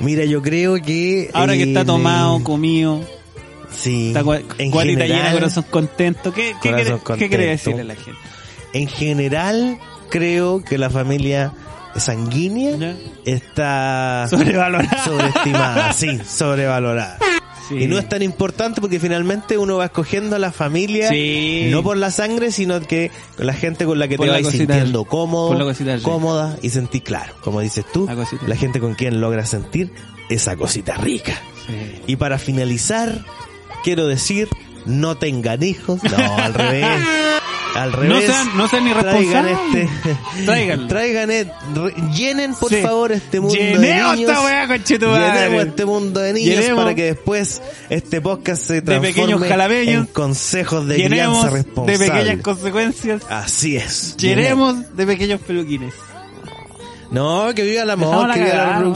Mira, yo creo que... Ahora que está eh, tomado, comido, Sí. está en llena, general, corazón contento. ¿Qué, qué, Corazón quiere, ¿qué contento. decirle a la gente? En general, creo que la familia sanguínea ¿Ya? está Sobrevalorada. sobreestimada, sí, sobrevalorada. Sí. Y no es tan importante porque finalmente uno va escogiendo a la familia Sí. no por la sangre, sino que con la gente con la que Por te la vas cosita sintiendo cómodo, cosita cómoda y sentís claro, como dices tú, La la gente con quien logra sentir esa cosita rica. Y para finalizar, quiero decir, no tengan hijos, no, al revés. Al revés. sean- no sean Traigan irresponsables. este, traigan, et- re- llenen por Sí. favor este mundo de Llenemos niños. esta. Llenemos este mundo de niños Llenemos. para que después este podcast se transforme jalapeños. en consejos de Llenemos crianza de responsable. pequeñas consecuencias. Así es. Llenemos de pequeños peluquines. No, que viva el amor, la que viva la ¿no?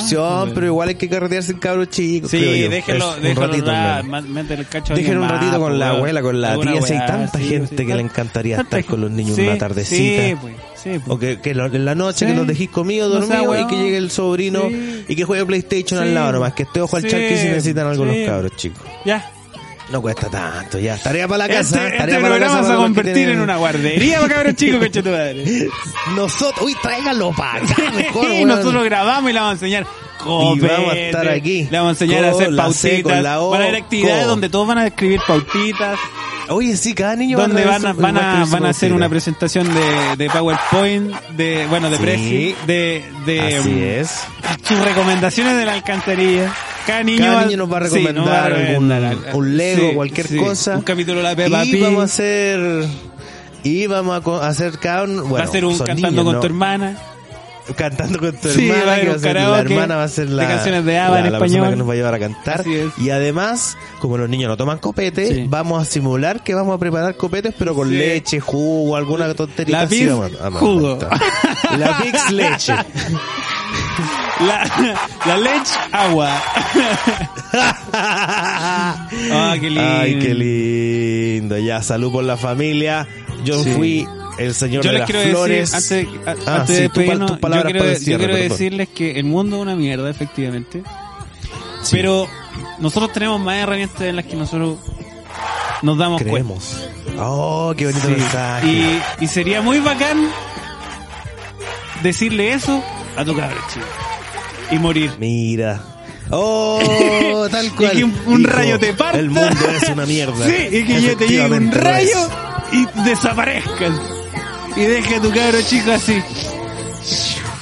pero igual hay que carretearse en cabros chicos. Sí, déjenlo, Es un déjenlo ratito al dar, menos. ma- métele el cacho a Dejen un ratito con la abuela, con la tía, si hay tanta sí, gente sí, que le encantaría estar con los niños sí, una tardecita. Sí, pues, sí, pues. O que, que lo- en la noche que los dejéis comidos, No dormidos y que llegue el sobrino y que juegue PlayStation al lado nomás. Que esté ojo al Sí. charque si necesitan algo los cabros, chicos. Ya. No cuesta tanto, ya. Tarea para la casa. Este, tarea este para la programa casa se va a convertir tienen- en una guardería para cabros chicos, coche tu madre. Nosotros, uy, tráiganlo para acá, mejor, y nosotros grabamos y le vamos a enseñar copete, vamos a estar aquí. Le vamos a enseñar a hacer la pautitas. la O, van a haber actividades co. donde todos van a escribir pautitas. Oye, sí, cada niño donde van a, van va a, van a hacer una presentación de, de PowerPoint, de, bueno, de Sí. Prezi, de, de, Así um, es. sus recomendaciones de la alcantarilla. Cada niño, Cada niño nos va a sí, recomendar nos va a algún, recomendar. un Lego, Sí, cualquier sí. cosa. Un capítulo de la Peppa y vamos a hacer y vamos a hacer cada uno, bueno, va a ser un cantando niños, con ¿no? tu hermana. cantando con tu Sí, va a hermana, que va a ser, la hermana va a ser la, de canciones de la- en la persona español. que nos va a llevar a cantar. Y además, como los niños no toman copete, Sí. vamos a simular que vamos a preparar copetes, pero con Sí. leche, jugo, alguna tontería La así. Big vamos a- vamos a jugo. La Big leche. La, la leche agua. Ah, qué lindo. Ay, qué lindo. Ya, salud por la familia. Yo Sí. fui el señor Yo de les las quiero flores. decir, antes, Ah, antes sí, de despedirnos, tus palabras yo quiero, yo cierre, decirles que el mundo es una mierda, efectivamente. Sí, Pero nosotros tenemos más herramientas en las que nosotros nos damos cuenta. creemos. Oh, qué bonito Sí. mensaje. Y, y sería muy bacán decirle eso a tu cabro chico. Y morir. Mira. Oh, tal cual. Y que un, un Hijo, rayo te parta. El mundo es una mierda. Sí, y que yo te llegue un rayo y desaparezcas. Y deje a tu cabro chico así.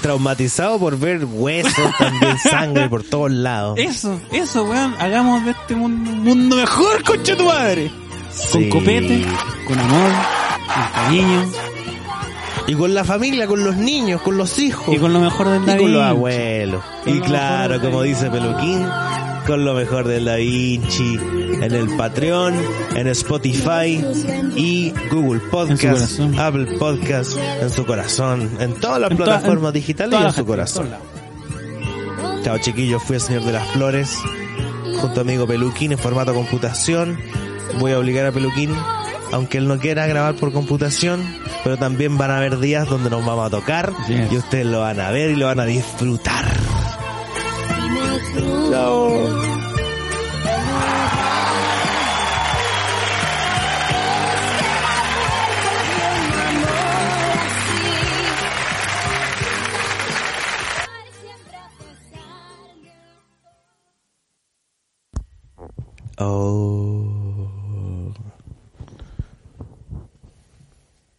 Traumatizado por ver huesos, también sangre por todos lados. Eso, eso, weón. Hagamos de este mundo un mundo mejor, concha tu madre. Con copete, con amor, con cariño Y con la familia, con los niños, con los hijos. y con lo mejor del Y David. con los abuelos. Con y lo claro, como dice Peluquín, con lo mejor del Da Vinci, en el Patreon, en Spotify y Google Podcast. Apple Podcast, en su corazón, en todas las En plataformas digitales y en su gente, corazón. Chao chiquillos, fui el señor de las flores, junto a amigo Peluquín en formato computación. Voy a obligar a Peluquín, aunque él no quiera grabar por computación, pero también van a haber días donde nos vamos a tocar Yes. y ustedes lo van a ver y lo van a disfrutar. Chao. Oh.